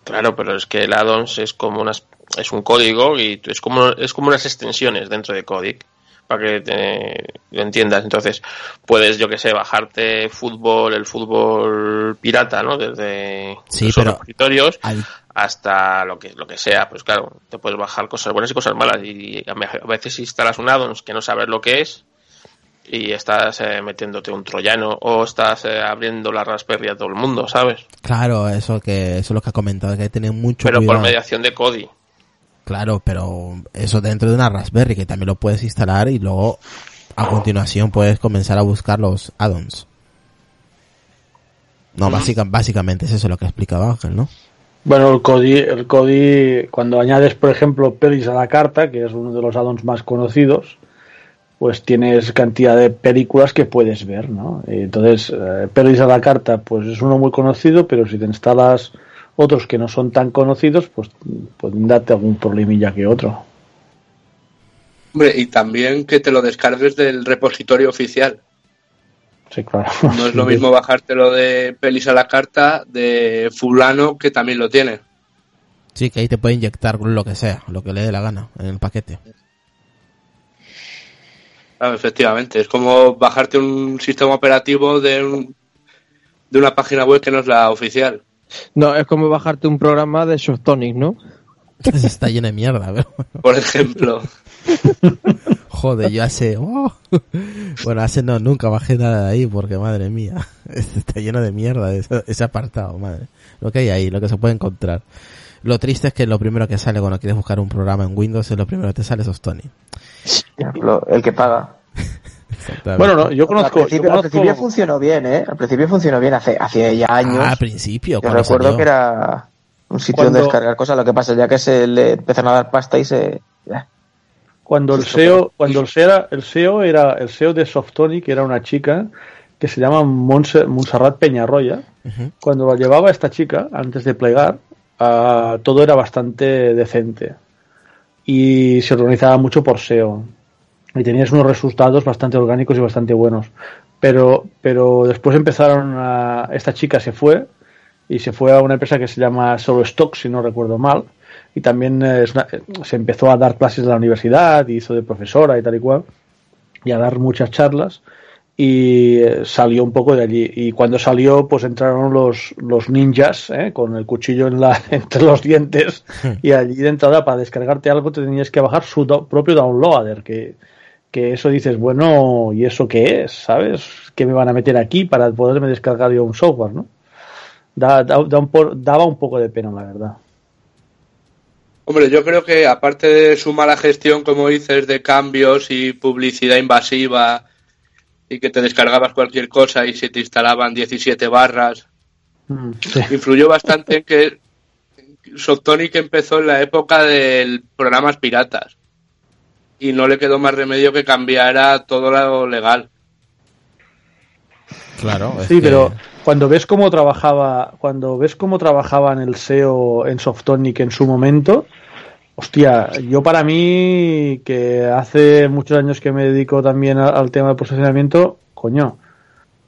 Claro, pero es que el addons es como unas, es un código y es como es como unas extensiones dentro de Codic para que te, lo entiendas. Entonces, puedes, yo que sé, bajarte fútbol, el fútbol pirata, ¿no? Desde sí, los repositorios al- hasta lo que lo que sea. Pues claro, te puedes bajar cosas buenas y cosas malas. Y a veces instalas un addons que no sabes lo que es y estás eh, metiéndote un troyano o estás eh, abriendo la Raspberry a todo el mundo, ¿sabes? Claro, eso que eso es lo que ha comentado, que hay que tener mucho Pero por mediación de Kodi. Claro, pero eso dentro de una Raspberry que también lo puedes instalar y luego a continuación puedes comenzar a buscar los add-ons. No, básica- básicamente es eso lo que ha explicado Ángel, ¿no? Bueno, el CODI, el CODI, cuando añades, por ejemplo, pelis a la carta, que es uno de los add-ons más conocidos, pues tienes cantidad de películas que puedes ver, ¿no? Y Entonces, eh, pelis a la carta, pues es uno muy conocido, pero si te instalas otros que no son tan conocidos, pues pueden darte algún problemilla que otro. Hombre, y también que te lo descargues del repositorio oficial. Sí, claro. No es lo mismo bajártelo de pelis a la carta de fulano que también lo tiene. Sí, que ahí te puede inyectar lo que sea, lo que le dé la gana en el paquete. Claro, efectivamente, es como bajarte un sistema operativo de, un- de una página web que no es la oficial. No, es como bajarte un programa de Softonic, ¿no? Está lleno de mierda, pero... Por ejemplo, Joder, yo hace... oh. Bueno, hace no, nunca bajé nada de ahí porque madre mía, está lleno de mierda ese, ese apartado, madre. Lo que hay ahí, lo que se puede encontrar. Lo triste es que lo primero que sale cuando quieres buscar un programa en Windows es lo primero que te sale es Tony. El que paga. Bueno, no, yo conozco, al, principio, yo al principio funcionó bien, ¿eh? Al principio funcionó bien, hace, hace ya años. Ah, al principio, Yo recuerdo salió. que era un sitio Cuando- donde descargar cosas. Lo que pasa ya que se le empezaron a dar pasta y se. cuando el SEO, pero- cuando el SEO era, el SEO era el SEO de Softonic era una chica que se llama Montse- Montserrat Peñarroya. Cuando lo llevaba esta chica antes de plegar, ah, todo era bastante decente. Y se organizaba mucho por SEO y tenías unos resultados bastante orgánicos y bastante buenos. Pero, pero después empezaron a, esta chica se fue y se fue a una empresa que se llama Solo Stock, si no recuerdo mal, y también eh, se empezó a dar clases de la universidad, y hizo de profesora y tal y cual, y a dar muchas charlas, y eh, salió un poco de allí. Y cuando salió, pues entraron los, los ninjas, ¿eh? con el cuchillo en la, entre los dientes, y allí de entrada para descargarte algo te tenías que bajar su propio downloader, que, que eso dices, bueno, ¿y eso qué es? ¿Sabes? ¿Qué me van a meter aquí para poderme descargar yo un software, no? Da, da- da un po- daba un poco de pena, la verdad. hombre, yo creo que aparte de su mala gestión, como dices, de cambios y publicidad invasiva y que te descargabas cualquier cosa y se te instalaban 17 barras. Mm, sí. Influyó bastante en que Softonic empezó en la época de programas piratas y no le quedó más remedio que cambiar a todo lo legal. Claro. es Sí, que- pero cuando ves cómo trabajaba, cuando ves cómo trabajaban el SEO en Softonic en su momento, hostia, yo para mí que hace muchos años que me dedico también al tema de posicionamiento, coño,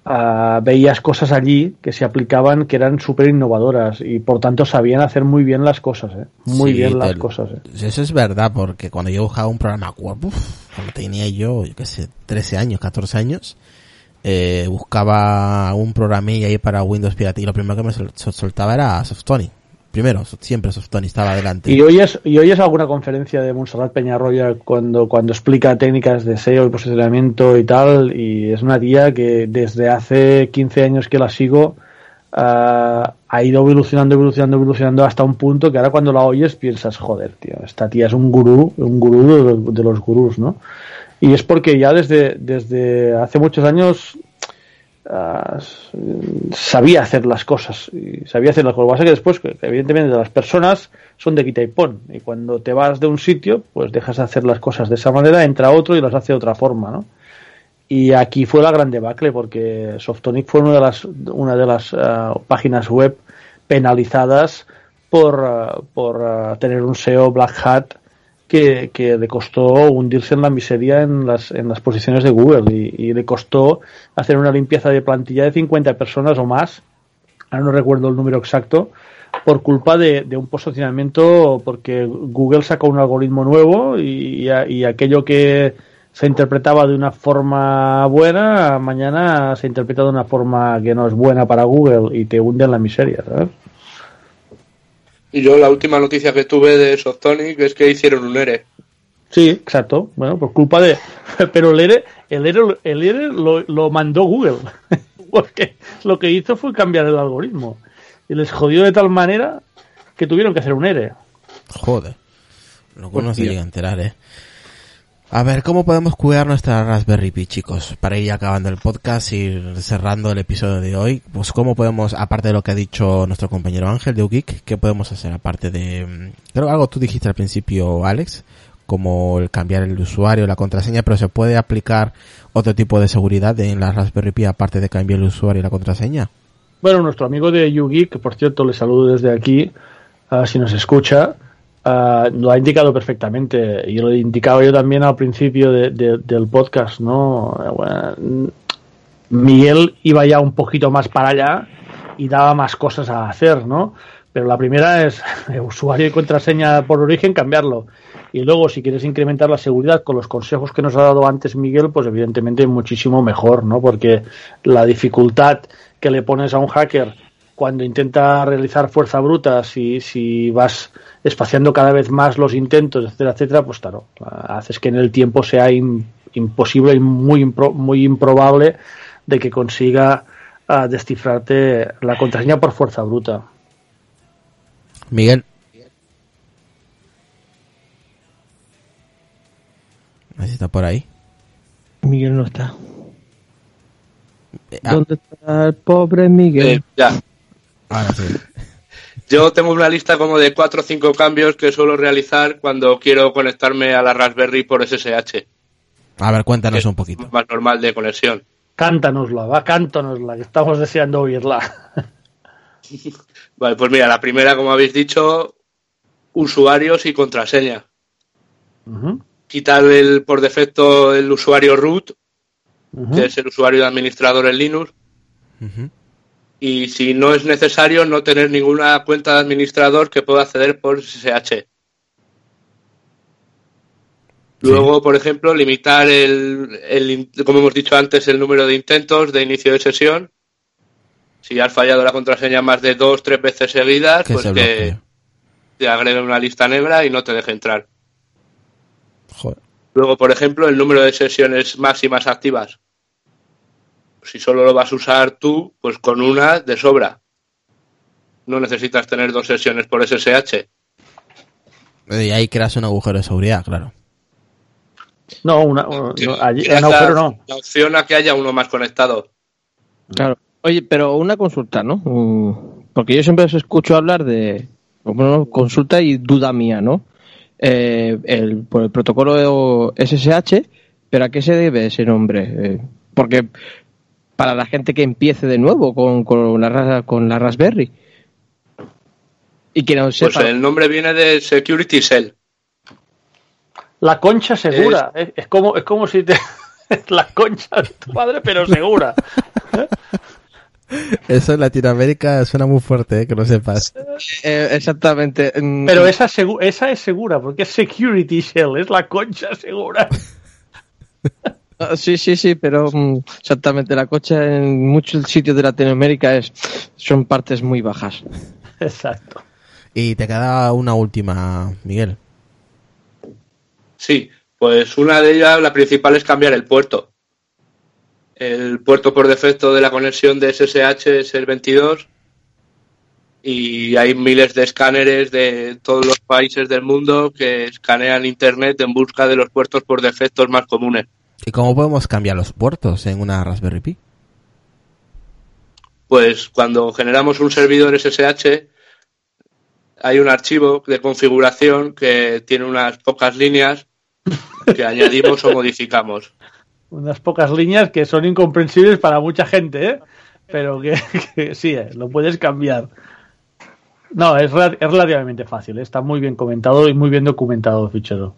ah, veías cosas allí que se aplicaban que eran súper innovadoras y por tanto sabían hacer muy bien las cosas, ¿eh? muy Sí, bien las te- cosas. ¿eh? Eso es verdad, porque cuando yo buscaba un programa web, cuando tenía yo, yo qué sé, 13 años, 14 años, eh, buscaba un programilla ahí para Windows Pirata y lo primero que me sol- sol- soltaba era Softonic. Primero, siempre Softonic estaba adelante. ¿Y oyes, ¿Y oyes alguna conferencia de Montserrat Peñarroya cuando, cuando explica técnicas de SEO y posicionamiento y tal? Y es una tía que desde hace 15 años que la sigo ah, ha ido evolucionando, evolucionando, evolucionando hasta un punto que ahora cuando la oyes piensas, joder, tío, esta tía es un gurú, un gurú de los, de los gurús, ¿no? Y es porque ya desde, desde hace muchos años ah, sabía hacer las cosas y sabía hacer las cosas. Lo que pasa es que después, evidentemente, las personas son de quita y pon. Y cuando te vas de un sitio, pues dejas de hacer las cosas de esa manera, entra otro y las hace de otra forma, ¿no? Y aquí fue la gran debacle porque Softonic fue una de las, una de las ah, páginas web penalizadas por, ah, por tener un SEO Black Hat que, le costó hundirse en la miseria en las, en las posiciones de Google y, le costó hacer una limpieza de plantilla de 50 personas o más, ahora no recuerdo el número exacto, por culpa de, de un posicionamiento, porque Google sacó un algoritmo nuevo y, y y aquello que se interpretaba de una forma buena, mañana se interpreta de una forma que no es buena para Google y te hunde en la miseria, ¿sabes? Y yo la última noticia que tuve de Softonic es que hicieron un ERE. Sí, exacto. Bueno, por culpa de. Pero el ERE, el ERE, el ERE lo, lo mandó Google. Porque lo que hizo fue cambiar el algoritmo. Y les jodió de tal manera que tuvieron que hacer un ERE. Joder. Lo que uno se Hostia. llega a enterar, eh. A ver, ¿cómo podemos cuidar nuestra Raspberry Pi, chicos? Para ir acabando el podcast y cerrando el episodio de hoy. Pues, ¿cómo podemos, aparte de lo que ha dicho nuestro compañero Ángel de UGeek, qué podemos hacer? Aparte de, mm, creo que algo tú dijiste al principio, Alex, como el cambiar el usuario, la contraseña, pero se puede aplicar otro tipo de seguridad en la Raspberry Pi aparte de cambiar el usuario y la contraseña. Bueno, nuestro amigo de Yugi, que por cierto le saludo desde aquí, si nos escucha, ah, lo ha indicado perfectamente. Y lo he indicado yo también al principio de- de- del podcast, ¿no? Miguel iba ya un poquito más para allá y daba más cosas a hacer, ¿no? Pero la primera es usuario y contraseña por origen, cambiarlo. Y luego, si quieres incrementar la seguridad con los consejos que nos ha dado antes Miguel, pues evidentemente muchísimo mejor, ¿no? Porque la dificultad que le pones a un hacker cuando intenta realizar fuerza bruta, si, si vas espaciando cada vez más los intentos, etcétera, etcétera, pues claro, haces que en el tiempo sea im- imposible y muy, impro- muy improbable de que consiga ah, descifrarte la contraseña por fuerza bruta. Miguel. Así está por ahí. Miguel no está. Eh, ah, ¿Dónde está el pobre Miguel? Eh, ya. Ahora sí. Yo tengo una lista como de cuatro o cinco cambios que suelo realizar cuando quiero conectarme a la Raspberry por SSH. A ver, cuéntanos un poquito. Más normal de conexión. Cántanosla, va, cántanosla, que estamos deseando oírla. Vale, pues mira, la primera, como habéis dicho, usuarios y contraseña. Quitar el, por defecto el usuario root, que es el usuario de administrador en Linux. Y si no es necesario, no tener ninguna cuenta de administrador que pueda acceder por SSH. Luego, por ejemplo, limitar el, el como hemos dicho antes, el número de intentos de inicio de sesión. Si has fallado la contraseña más de dos, tres veces seguidas, Que pues que te agregue una lista negra y no te deje entrar. Joder. Luego, por ejemplo, el número de sesiones máximas activas. Si solo lo vas a usar tú, pues con una de sobra. No necesitas tener dos sesiones por SSH. Y ahí creas un agujero de seguridad, claro. No, una, no, allí, la- agujero no. La opción a que haya uno más conectado. Claro. Oye, pero una consulta, ¿no? Mm, Porque yo siempre os escucho hablar de bueno, consulta y duda mía, ¿no? Eh, el, por el protocolo SSH, pero ¿a qué se debe ese nombre? Eh, porque para la gente que empiece de nuevo con, con, la, con la Raspberry y que no Pues sepa. el nombre viene de Security Cell. La concha segura. Es, es como, es como si te. es la concha de tu madre, pero segura. Eso en Latinoamérica suena muy fuerte, ¿eh? que lo sepas. Eh, exactamente. Mm, Pero esa, segu- esa es segura, porque es Security Shell, es la concha segura. Ah, Sí, sí, sí, pero mm, exactamente la cocha en muchos sitios de Latinoamérica es son partes muy bajas. Exacto. Y te queda una última, Miguel. Sí, pues una de ellas, la principal es cambiar el puerto. El puerto por defecto de la conexión de SSH es el 22 y hay miles de escáneres de todos los países del mundo que escanean Internet en busca de los puertos por defectos más comunes. ¿Y cómo podemos cambiar los puertos en una Raspberry Pi? Pues cuando generamos un servidor SSH hay un archivo de configuración que tiene unas pocas líneas que añadimos o modificamos. Unas pocas líneas que son incomprensibles para mucha gente, ¿eh? Pero que, que sí, ¿eh? lo puedes cambiar. No, es, es relativamente fácil, ¿eh? está muy bien comentado y muy bien documentado el fichero.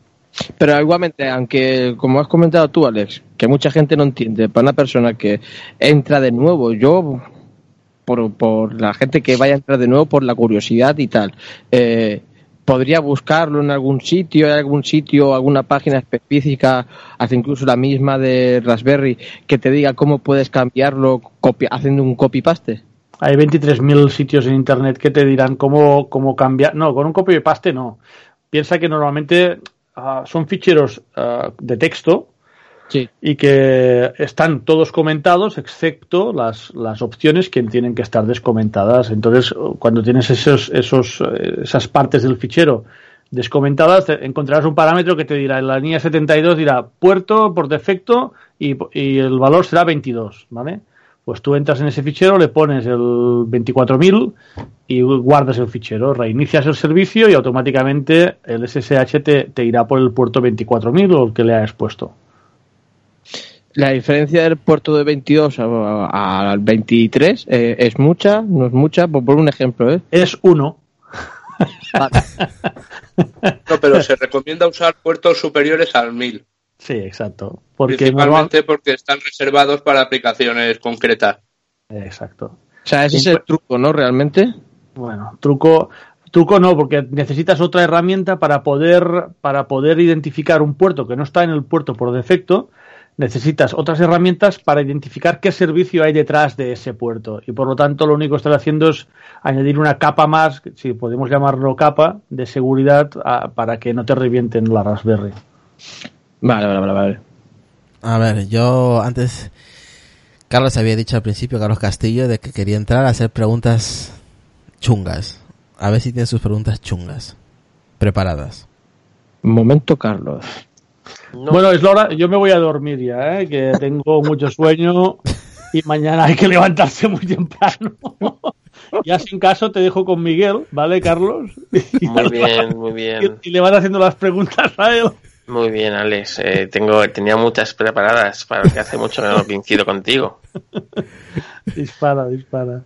Pero igualmente, aunque como has comentado tú, Alex, que mucha gente no entiende, para una persona que entra de nuevo, yo, por, por la gente que vaya a entrar de nuevo, por la curiosidad y tal, eh, podría buscarlo en algún sitio, hay algún sitio, alguna página específica, hasta incluso la misma de Raspberry, que te diga cómo puedes cambiarlo copi- haciendo un copy-paste. Hay 23.000 sitios en internet que te dirán cómo, cómo cambiar. No, con un copy y paste no. Piensa que normalmente ah, son ficheros ah, de texto Sí. y que están todos comentados excepto las, las opciones que tienen que estar descomentadas. Entonces, cuando tienes esos, esos, eh, esas partes del fichero descomentadas, encontrarás un parámetro que te dirá, en la línea 72 dirá puerto por defecto y, y el valor será 22, ¿vale? Pues tú entras en ese fichero, le pones el 24.000 y guardas el fichero, reinicias el servicio y automáticamente el SSH te, te irá por el puerto 24.000 o el que le hayas puesto. La diferencia del puerto de 22 a- a- al 23 eh, es mucha, no es mucha, por, por un ejemplo, ¿eh? Es uno. No, pero se recomienda usar puertos superiores al 1000, Sí, exacto. Porque principalmente porque están reservados para aplicaciones concretas. Exacto. O sea, ese es el truco, ¿no? Realmente. Bueno, truco, truco no, porque necesitas otra herramienta para poder, para poder identificar un puerto que no está en el puerto por defecto. Necesitas otras herramientas para identificar qué servicio hay detrás de ese puerto. Y por lo tanto, lo único que estás haciendo es añadir una capa más, si podemos llamarlo capa, de seguridad a- para que no te revienten la Raspberry. Vale, vale, vale, vale. A ver, yo antes... Carlos había dicho al principio, Carlos Castillo, de que quería entrar a hacer preguntas chungas. A ver si tiene sus preguntas chungas. Preparadas. Momento, Carlos. No, Bueno, es la hora, yo me voy a dormir ya, ¿eh? que tengo mucho sueño y mañana hay que levantarse muy temprano. ya sin caso te dejo con Miguel, ¿vale, Carlos? Y muy bien, muy Y, bien. y le van haciendo las preguntas a él. Muy bien, Alex. Eh, tengo, tenía muchas preparadas para que hace mucho que no coincido contigo. Dispara, dispara.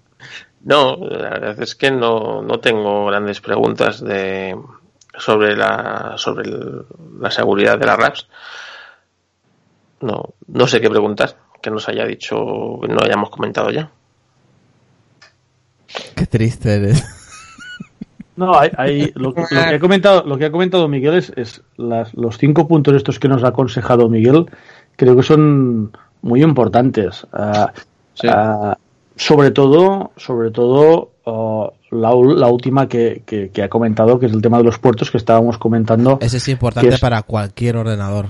No, la verdad es que no, no tengo grandes preguntas de sobre la sobre el- la seguridad de las RAPs. No, no sé qué preguntar que nos haya dicho, que no hayamos comentado ya. Qué triste eres. No, hay, hay- lo, que- lo que ha comentado, lo que ha comentado Miguel es, es las- los cinco puntos estos que nos ha aconsejado Miguel, creo que son muy importantes. Ah, Sí. ah, sobre todo, sobre todo ah, la, última que, que- que ha comentado, que es el tema de los puertos que estábamos comentando. Eso es importante es- para cualquier ordenador.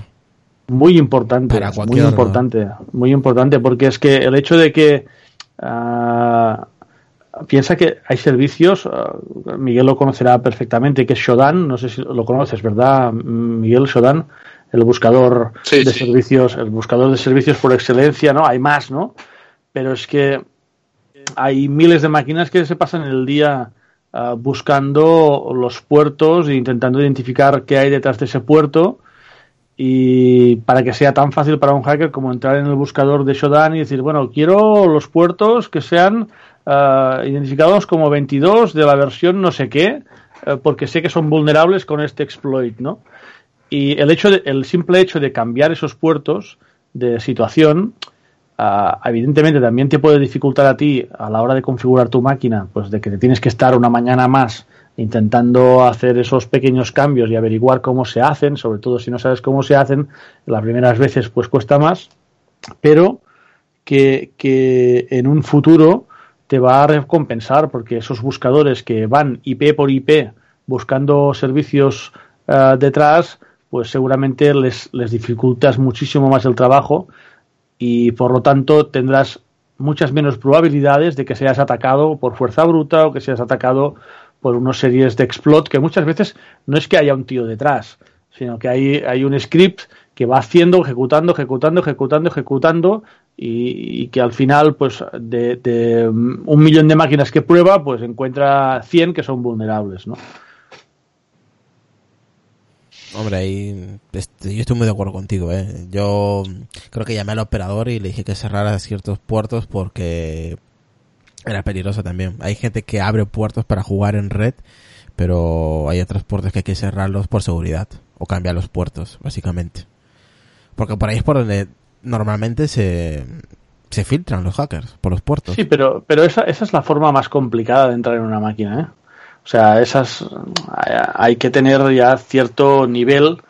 Muy importante, Para muy cualquier importante, muy importante, porque es que el hecho de que piensa que hay servicios, ah, Miguel lo conocerá perfectamente, que es Shodan, no sé si lo conoces, ¿verdad, Miguel Shodan? el buscador Sí, de sí. servicios, el buscador de servicios por excelencia, ¿no? Hay más, ¿no? Pero es que hay miles de máquinas que se pasan el día ah, buscando los puertos e intentando identificar qué hay detrás de ese puerto y para que sea tan fácil para un hacker como entrar en el buscador de Shodan y decir, bueno, quiero los puertos que sean ah, identificados como 22 de la versión no sé qué, eh, porque sé que son vulnerables con este exploit, ¿no? Y el hecho de, el simple hecho de cambiar esos puertos de situación, ah, evidentemente también te puede dificultar a ti a la hora de configurar tu máquina, pues de que te tienes que estar una mañana más intentando hacer esos pequeños cambios y averiguar cómo se hacen, sobre todo si no sabes cómo se hacen, las primeras veces pues cuesta más, pero que, que en un futuro te va a recompensar porque esos buscadores que van IP por IP buscando servicios eh, detrás, pues seguramente les, les dificultas muchísimo más el trabajo y por lo tanto tendrás muchas menos probabilidades de que seas atacado por fuerza bruta o que seas atacado por unas series de explot que muchas veces no es que haya un tío detrás, sino que hay, hay un script que va haciendo, ejecutando, ejecutando, ejecutando, ejecutando y, y que al final, pues de, de un millón de máquinas que prueba, pues encuentra 100 que son vulnerables, ¿no? Hombre, ahí este, yo estoy muy de acuerdo contigo, ¿eh? Yo creo que llamé al operador y le dije que cerrara ciertos puertos porque era peligroso también. Hay gente que abre puertos para jugar en red, pero hay otros puertos que hay que cerrarlos por seguridad o cambiar los puertos, básicamente. Porque por ahí es por donde normalmente se, se filtran los hackers, por los puertos. Sí, pero, pero esa, esa es la forma más complicada de entrar en una máquina, ¿eh? O sea, esas hay que tener ya cierto nivel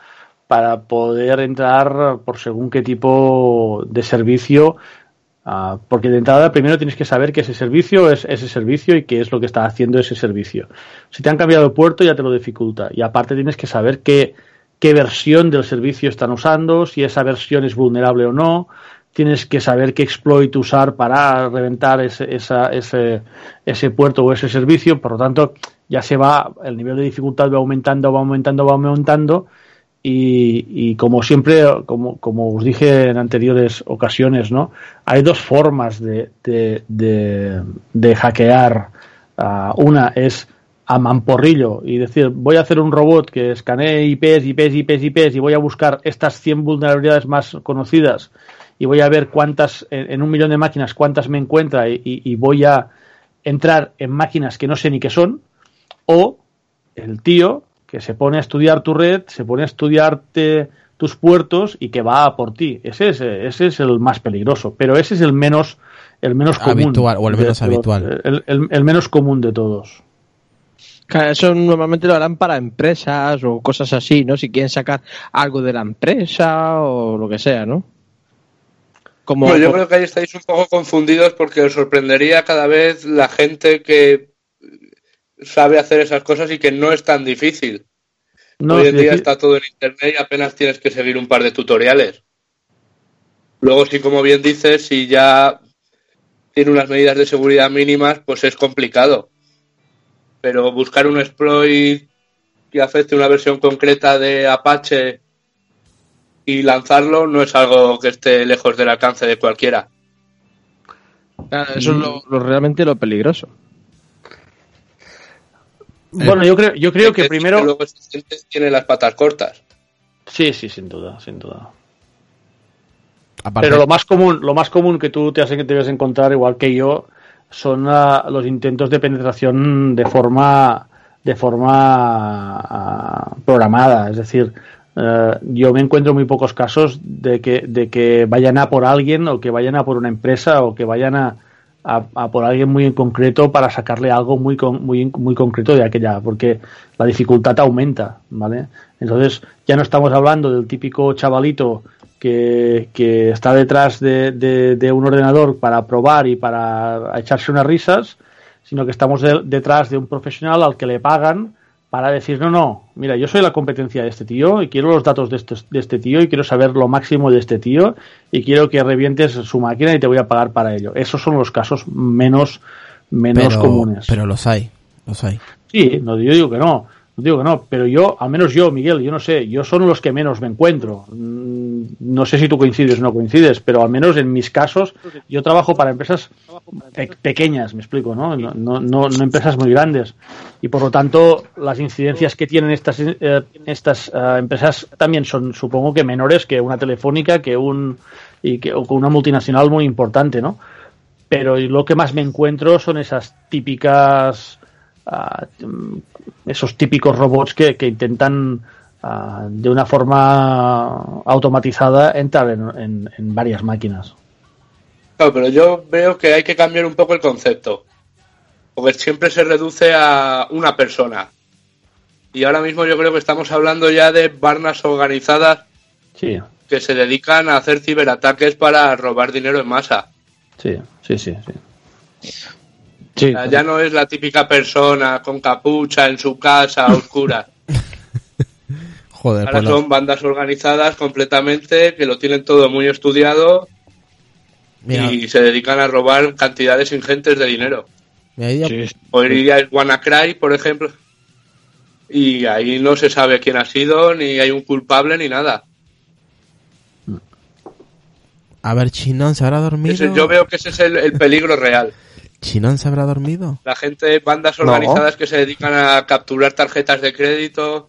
para poder entrar por según qué tipo de servicio, uh, porque de entrada primero tienes que saber que ese servicio es ese servicio y qué es lo que está haciendo ese servicio. Si te han cambiado el puerto ya te lo dificulta y aparte tienes que saber qué, qué versión del servicio están usando, si esa versión es vulnerable o no, tienes que saber qué exploit usar para reventar ese, esa, ese, ese puerto o ese servicio, por lo tanto ya se va, el nivel de dificultad va aumentando, va aumentando, va aumentando y, como siempre, como, como os dije en anteriores ocasiones, ¿no? Hay dos formas de, de, hackear. Uh, una es a mamporrillo y decir, voy a hacer un robot que escanee IPs, IPs, IPs, IPs y voy a buscar estas 100 vulnerabilidades más conocidas y voy a ver cuántas, en, un millón de máquinas, cuántas me encuentra y, y, voy a entrar en máquinas que no sé ni qué son, o el tío que se pone a estudiar tu red, se pone a estudiarte tus puertos y que va a por ti. Ese es, ese es el más peligroso, pero ese es el menos, el menos común. Habitual, o el menos habitual. El, el, el, menos común de todos. Eso normalmente lo harán para empresas o cosas así, ¿no? Si quieren sacar algo de la empresa o lo que sea, ¿no? Como, bueno, yo creo que ahí estáis un poco confundidos porque os sorprendería cada vez la gente que sabe hacer esas cosas y que no es tan difícil. No, Hoy en día está todo en internet y apenas tienes que seguir un par de tutoriales. Luego, sí, como bien dices, si ya tiene unas medidas de seguridad mínimas, pues es complicado. Pero buscar un exploit que afecte una versión concreta de Apache y lanzarlo no es algo que esté lejos del alcance de cualquiera. Claro, eso es lo, lo realmente lo peligroso. Bueno, yo creo, yo creo que primero. Que luego tiene las patas cortas. Sí, sí, sin duda, sin duda. Aparte... Pero lo más común, lo más común que tú te, hace que te debes encontrar, igual que yo, son los intentos de penetración de forma de forma uh, programada. Es decir, uh, yo me encuentro muy pocos casos de que, de que vayan a por alguien o que vayan a por una empresa o que vayan a, a, a, por alguien muy en concreto para sacarle algo muy, con, muy, muy concreto de aquella, porque la dificultad aumenta, ¿vale? Entonces ya no estamos hablando del típico chavalito que, que está detrás de, de, de, un ordenador para probar y para echarse unas risas, sino que estamos de, detrás de un profesional al que le pagan para decir, no, no, mira, yo soy la competencia de este tío y quiero los datos de este, de este tío y quiero saber lo máximo de este tío y quiero que revientes su máquina y te voy a pagar para ello. Esos son los casos menos, menos pero, comunes. Pero los hay, los hay. Sí, no, yo digo que no. Digo que no, pero yo, al menos yo, Miguel, yo no sé, yo son los que menos me encuentro. Mm, No sé si tú coincides o no coincides, pero al menos en mis casos, yo trabajo para empresas pe- pequeñas, me explico, ¿no? No, no, no- no empresas muy grandes. Y por lo tanto, las incidencias que tienen estas, eh, estas eh, empresas también son, supongo que menores que una telefónica, que un, y que, o una multinacional muy importante, ¿no? pero lo que más me encuentro son esas típicas mm, esos típicos robots que, que intentan de una forma automatizada entrar en, en- en varias máquinas Claro, pero yo veo que hay que cambiar un poco el concepto. Porque siempre se reduce a una persona. Y ahora mismo yo creo que estamos hablando ya de barnas organizadas sí que se dedican a hacer ciberataques para robar dinero en masa. sí sí sí, sí. Sí, O sea, ya no es la típica persona con capucha en su casa a oscura. Joder, Ahora pues son bandas organizadas completamente que lo tienen todo muy estudiado mira, y se dedican a robar cantidades ingentes de dinero. mira, sí. Hoy día es WannaCry, por ejemplo, y ahí no se sabe quién ha sido, ni hay un culpable, ni nada. a ver, Chinón se habrá dormido. Ese- yo veo que ese es el, el peligro real. Chinón se habrá dormido. La gente, bandas No. organizadas que se dedican a capturar tarjetas de crédito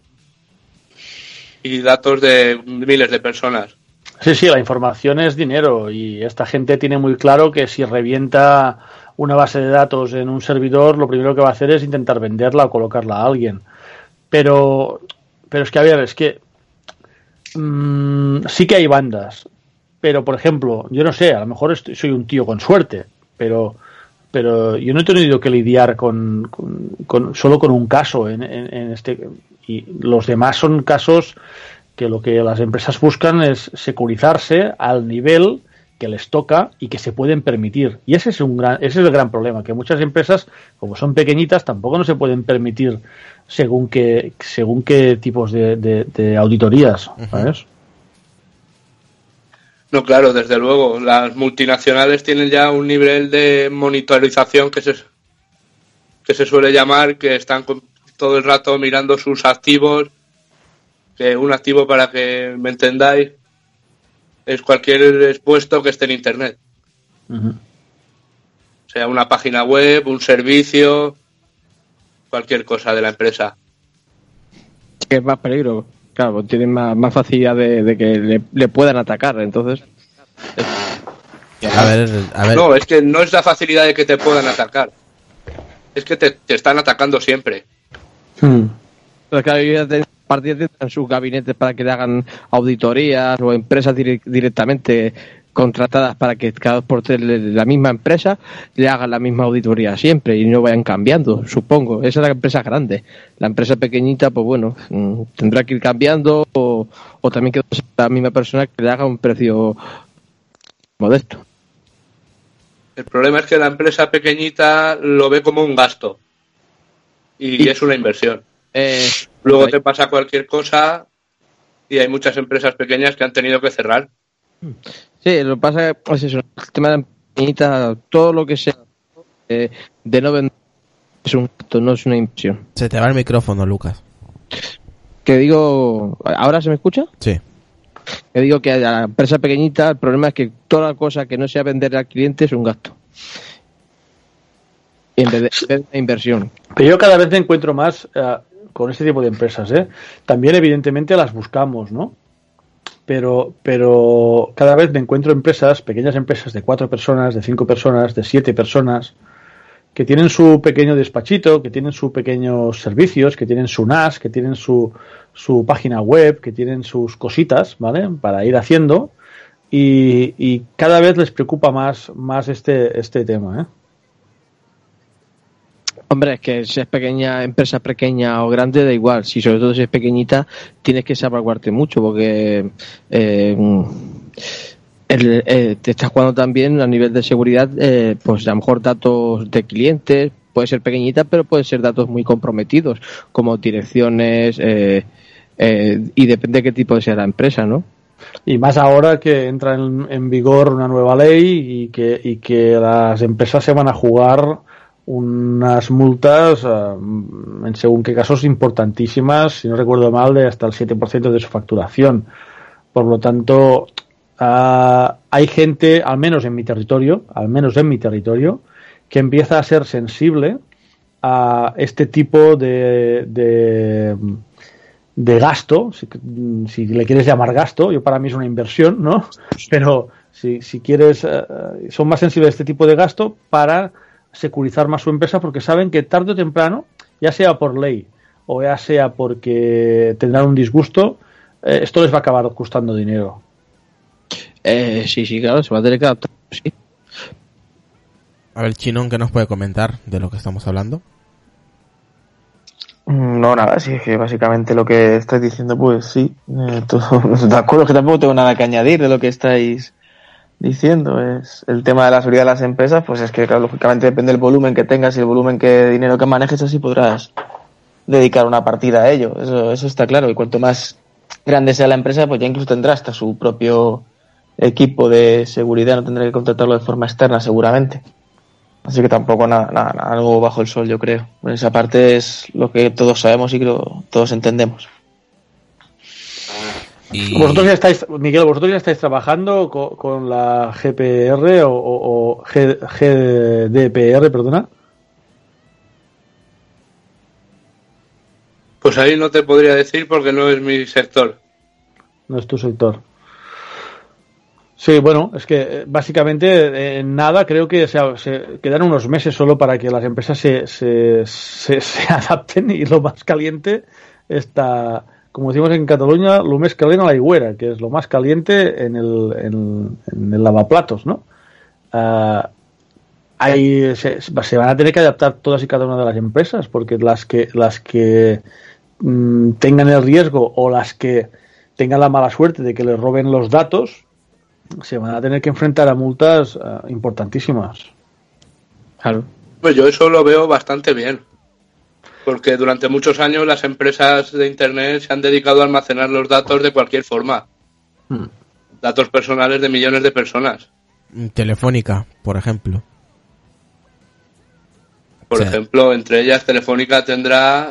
y datos de miles de personas. Sí, sí, la información es dinero y esta gente tiene muy claro que si revienta una base de datos en un servidor, lo primero que va a hacer es intentar venderla o colocarla a alguien. Pero, pero es que, a ver, es que mm, sí que hay bandas, pero por ejemplo, yo no sé, a lo mejor estoy- soy un tío con suerte, pero pero yo no he tenido que lidiar con, con- con- solo con un caso en, en- en este y los demás son casos que lo que las empresas buscan es securizarse al nivel que les toca y que se pueden permitir. Y ese es un gran, ese es el gran problema, que muchas empresas, como son pequeñitas, tampoco no se pueden permitir según qué, según qué tipos de, de- de auditorías, ¿sabes? No, claro, desde luego. Las multinacionales tienen ya un nivel de monitorización que se, que se suele llamar, que están con- todo el rato mirando sus activos. Que un activo, para que me entendáis, es cualquier expuesto que esté en Internet. Sea una página web, un servicio, cualquier cosa de la empresa. que es más peligro. Claro, pues tienen más, más facilidad de, de que le, le puedan atacar. Entonces, A ver, a ver. No, es que no es la facilidad de que te puedan atacar. Es que te, te están atacando siempre. Mm. Entonces, claro, ya tienen sus gabinetes para que le hagan auditorías o empresas dire- directamente contratadas para que cada dos por tres la misma empresa le hagan la misma auditoría siempre y no vayan cambiando, supongo. Esa es la empresa grande. La empresa pequeñita, pues bueno, mm, tendrá que ir cambiando o, o también que la misma persona que le haga un precio modesto. El problema es que la empresa pequeñita lo ve como un gasto. Y Y- es una inversión. Eh, Luego te pasa cualquier cosa y hay muchas empresas pequeñas que han tenido que cerrar. Sí, lo que pasa es eso, el tema de la pequeñita, todo lo que sea eh, de no vender es un gasto, no es una inversión. Se te va el micrófono, Lucas. Que digo, ¿ahora se me escucha? Sí. Que digo que a la empresa pequeñita el problema es que toda cosa que no sea vender al cliente es un gasto. Y en vez de, en vez de una inversión. Pero yo cada vez me encuentro más eh, con este tipo de empresas, ¿eh? También, evidentemente, las buscamos, ¿no? Pero, pero cada vez me encuentro empresas, pequeñas empresas de cuatro personas, de cinco personas, de siete personas, que tienen su pequeño despachito, que tienen sus pequeños servicios, que tienen su NAS, que tienen su, su página web, que tienen sus cositas, ¿vale? Para ir haciendo. Y, y cada vez les preocupa más, más este, este tema, ¿eh? Hombre, es que si es pequeña, empresa pequeña o grande, da igual. Si sobre todo si es pequeñita, tienes que salvaguardarte mucho porque eh, eh, te estás jugando también a nivel de seguridad, eh, pues a lo mejor datos de clientes, puede ser pequeñita, pero pueden ser datos muy comprometidos, como direcciones, y depende de qué tipo sea la empresa, ¿no? Y más ahora que entra en, en vigor una nueva ley y que, y que las empresas se van a jugar unas multas, eh, en según qué casos, importantísimas, si no recuerdo mal, de hasta el 7% de su facturación. Por lo tanto, ah, hay gente, al menos en mi territorio, al menos en mi territorio, que empieza a ser sensible a este tipo de, de, de gasto, si, si, le quieres llamar gasto, yo para mí es una inversión, ¿no? Pero si, si quieres, eh, son más sensibles a este tipo de gasto para securizar más su empresa porque saben que tarde o temprano, ya sea por ley o ya sea porque tendrán un disgusto, eh, esto les va a acabar costando dinero. Eh, sí, sí, claro, se va a tener que adaptar, sí. A ver, Chinón, ¿qué nos puede comentar de lo que estamos hablando? No, nada, sí, que básicamente lo que estáis diciendo, pues sí, eh, todo, de acuerdo que tampoco tengo nada que añadir de lo que estáis diciendo. Es el tema de la seguridad de las empresas, pues es que, claro, lógicamente depende del volumen que tengas y el volumen que dinero que manejes, así podrás dedicar una partida a ello. Eso, eso está claro. Y cuanto más grande sea la empresa, pues ya incluso tendrá hasta su propio equipo de seguridad, no tendrá que contratarlo de forma externa seguramente. Así que tampoco nada, nada, bajo el sol, yo creo. En esa parte es lo que todos sabemos y creo todos entendemos. Y... Vosotros ya estáis, Miguel, vosotros ya estáis trabajando con, con la GPR o, o, o G, GDPR, perdona. Pues ahí no te podría decir porque no es mi sector. No es tu sector. Sí, bueno, es que básicamente en nada creo que se, se, quedan unos meses solo para que las empresas se, se, se, se adapten y lo más caliente está, como decimos en Cataluña, lo más caliente a la higuera, que es lo más caliente en el, en, en el lavaplatos, ¿no? Uh, hay, se, se, van a tener que adaptar todas y cada una de las empresas, porque las que, las que mmm, tengan el riesgo o las que tengan la mala suerte de que les roben los datos, se van a tener que enfrentar a multas uh, importantísimas. Claro. Pues yo eso lo veo bastante bien. Porque durante muchos años las empresas de Internet se han dedicado a almacenar los datos de cualquier forma. Hmm. Datos personales de millones de personas. Telefónica, por ejemplo. Por sí. ejemplo, entre ellas Telefónica tendrá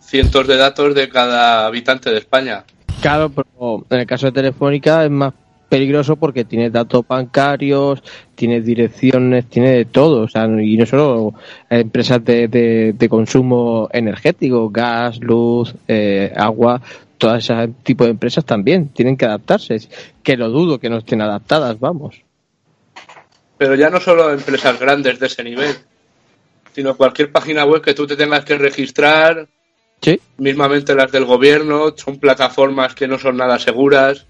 cientos de datos de cada habitante de España. Claro, pero en el caso de Telefónica es más peligroso porque tiene datos bancarios, tiene direcciones, tiene de todo, o sea, y no solo empresas de, de, de consumo energético, gas, luz, eh, agua, todo ese tipo de empresas también tienen que adaptarse, que lo dudo que no estén adaptadas, vamos. Pero ya no solo empresas grandes de ese nivel, sino cualquier página web que tú te tengas que registrar, ¿Sí? mismamente las del gobierno, son plataformas que no son nada seguras.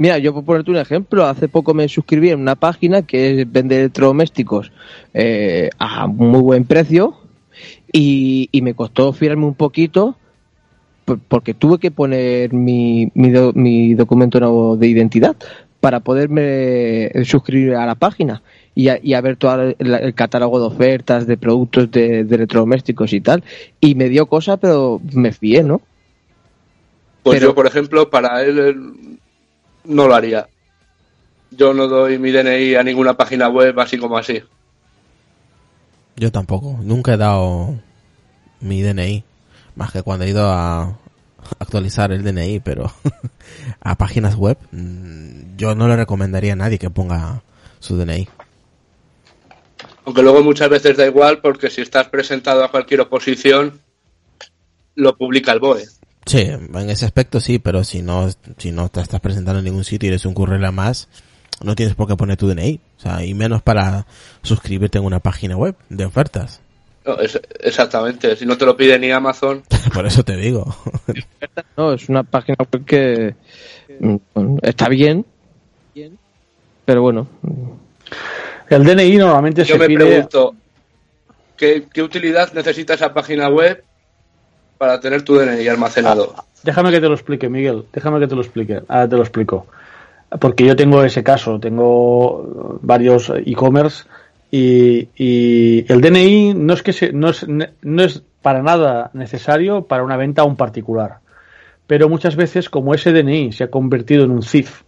Mira, yo por ponerte un ejemplo, hace poco me suscribí en una página que vende electrodomésticos eh, a muy buen precio y, y, me costó fiarme un poquito porque tuve que poner mi, mi, do, mi documento nuevo de identidad para poderme suscribir a la página y a, y a ver todo el, el, catálogo de ofertas, de productos de, de, electrodomésticos y tal. Y me dio cosa, pero me fié, ¿no? Pues pero, yo, por ejemplo, para él, él no lo haría. Yo no doy mi DNI a ninguna página web así como así. Yo tampoco. Nunca he dado mi DNI. Más que cuando he ido a actualizar el DNI, pero a páginas web mm, yo no le recomendaría a nadie que ponga su DNI. Aunque luego muchas veces da igual porque si estás presentado a cualquier oposición, lo publica el BOE. Sí, en ese aspecto sí, pero si no, si no te estás presentando en ningún sitio y eres un currela más, no tienes por qué poner tu DNI. O sea, y menos para suscribirte en una página web de ofertas. No, es, exactamente, si no te lo pide ni Amazon. por eso te digo. no, es una página web que mm, está bien, pero bueno. El DNI normalmente Yo se me pide... pregunto, ¿qué, ¿qué utilidad necesita esa página web para tener tu DNI almacenado. Ah, déjame que te lo explique, Miguel. Déjame que te lo explique. Ahora te lo explico. Porque yo tengo ese caso. Tengo varios e-commerce y, y, el DNI no es que se, no, es, no es para nada necesario para una venta a un particular. Pero muchas veces, como ese DNI se ha convertido en un CIF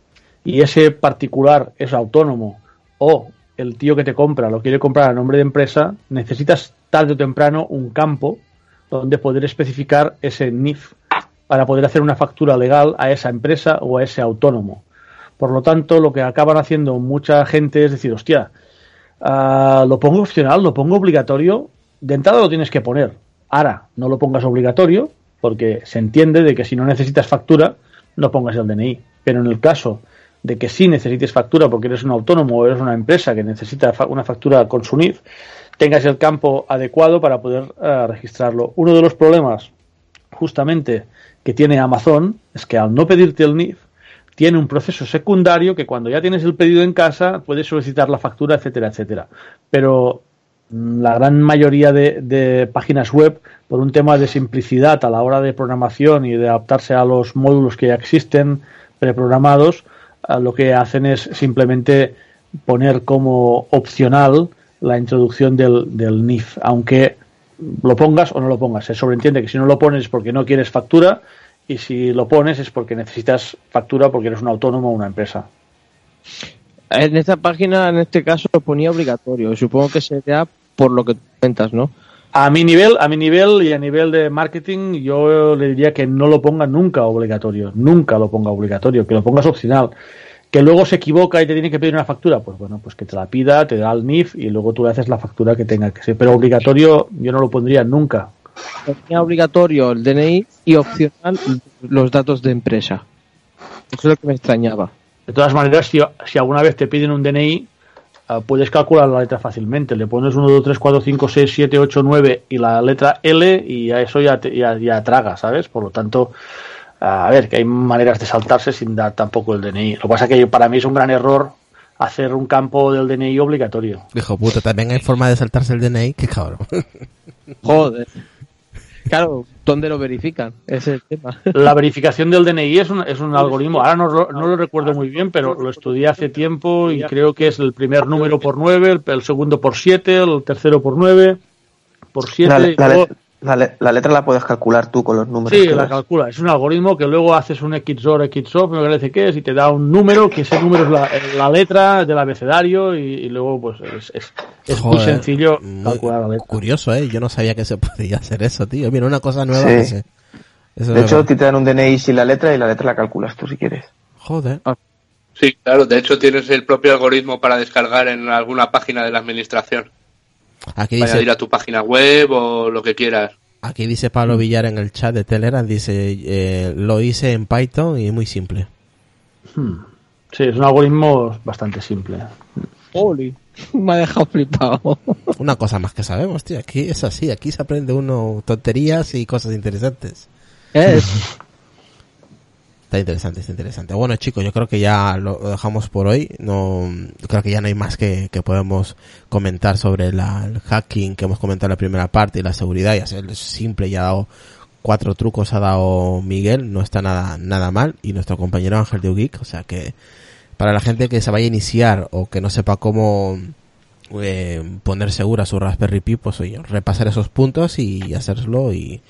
y ese particular es autónomo o el tío que te compra lo quiere comprar a nombre de empresa, necesitas tarde o temprano un campo donde poder especificar ese NIF para poder hacer una factura legal a esa empresa o a ese autónomo. Por lo tanto, lo que acaban haciendo mucha gente es decir, hostia, uh, lo pongo opcional, lo pongo obligatorio, de entrada lo tienes que poner. Ahora, no lo pongas obligatorio, porque se entiende de que si no necesitas factura, no pongas el DNI. Pero en el caso de que sí necesites factura porque eres un autónomo o eres una empresa que necesita una factura con su NIF, tengas el campo adecuado para poder uh, registrarlo. Uno de los problemas, justamente, que tiene Amazon es que al no pedirte el NIF, tiene un proceso secundario que cuando ya tienes el pedido en casa puedes solicitar la factura, etcétera, etcétera. Pero mm, la gran mayoría de, de, páginas web, por un tema de simplicidad a la hora de programación y de adaptarse a los módulos que ya existen preprogramados, lo que hacen es simplemente poner como opcional la introducción del, del NIF, aunque lo pongas o no lo pongas. Se sobreentiende que si no lo pones es porque no quieres factura y si lo pones es porque necesitas factura porque eres un autónomo o una empresa. En esta página, en este caso, lo ponía obligatorio. Supongo que sería por lo que cuentas, ¿no? A mi nivel, a mi nivel y a nivel de marketing, yo le diría que no lo ponga nunca obligatorio, nunca lo ponga obligatorio, que lo pongas opcional. Que luego se equivoca y te tiene que pedir una factura, pues bueno, pues que te la pida, te da el NIF y luego tú le haces la factura que tenga que ser. Pero obligatorio yo no lo pondría nunca. Tenía obligatorio el DNI y opcional los datos de empresa. Eso es lo que me extrañaba. De todas maneras, si, si alguna vez te piden un DNI, uh, puedes calcular la letra fácilmente. Le pones 1, 2, 3, 4, 5, 6, 7, 8, 9 y la letra L y a eso ya, te, ya, ya traga, ¿sabes? Por lo tanto, a ver, que hay maneras de saltarse sin dar tampoco el DNI. Lo que pasa es que para mí es un gran error hacer un campo del DNI obligatorio. Hijo puta, también hay forma de saltarse el DNI, qué cabrón. Joder. Claro, ¿dónde lo verifican? Ese es el tema. La verificación del DNI es un, es un algoritmo. Ahora no, no, lo recuerdo muy bien, pero lo estudié hace tiempo y creo que es el primer número por 9, el, el segundo por 7, el tercero por 9, por 7. La, la, la, la, letra la puedes calcular tú con los números. Sí, la calcula. Es un algoritmo que luego haces un XOR, XOR, me parece que es, y te da un número, que ese número es la, la letra del abecedario, y, y luego pues es, es, es Joder, muy sencillo muy calcular la letra. Curioso, ¿eh? Yo no sabía que se podía hacer eso, tío. Mira, una cosa nueva Sí. que se... Eso De es hecho, te dan un DNI sin la letra y la letra la calculas tú si quieres. Joder. Sí, claro, de hecho tienes el propio algoritmo para descargar en alguna página de la administración. Aquí Para dice, ir a tu página web o lo que quieras. aquí dice Pablo Villar en el chat de Telegram, dice, eh, lo hice en Python y es muy simple. Hmm. Sí, es un algoritmo bastante simple. Oli. Me ha dejado flipado. Una cosa más que sabemos, tío. Aquí es así, aquí se aprende uno tonterías y cosas interesantes. Es. Está interesante, está interesante. Bueno, chicos, yo creo que ya lo dejamos por hoy. No, creo que ya no hay más que, que podemos comentar sobre la, el hacking que hemos comentado en la primera parte y la seguridad. Ya es simple, ya ha dado cuatro trucos, ha dado Miguel. No está nada, nada mal. Y nuestro compañero Ángel de Geek. O sea que para la gente que se vaya a iniciar o que no sepa cómo eh, poner segura su Raspberry Pi, pues oye, repasar esos puntos y hacerlo y,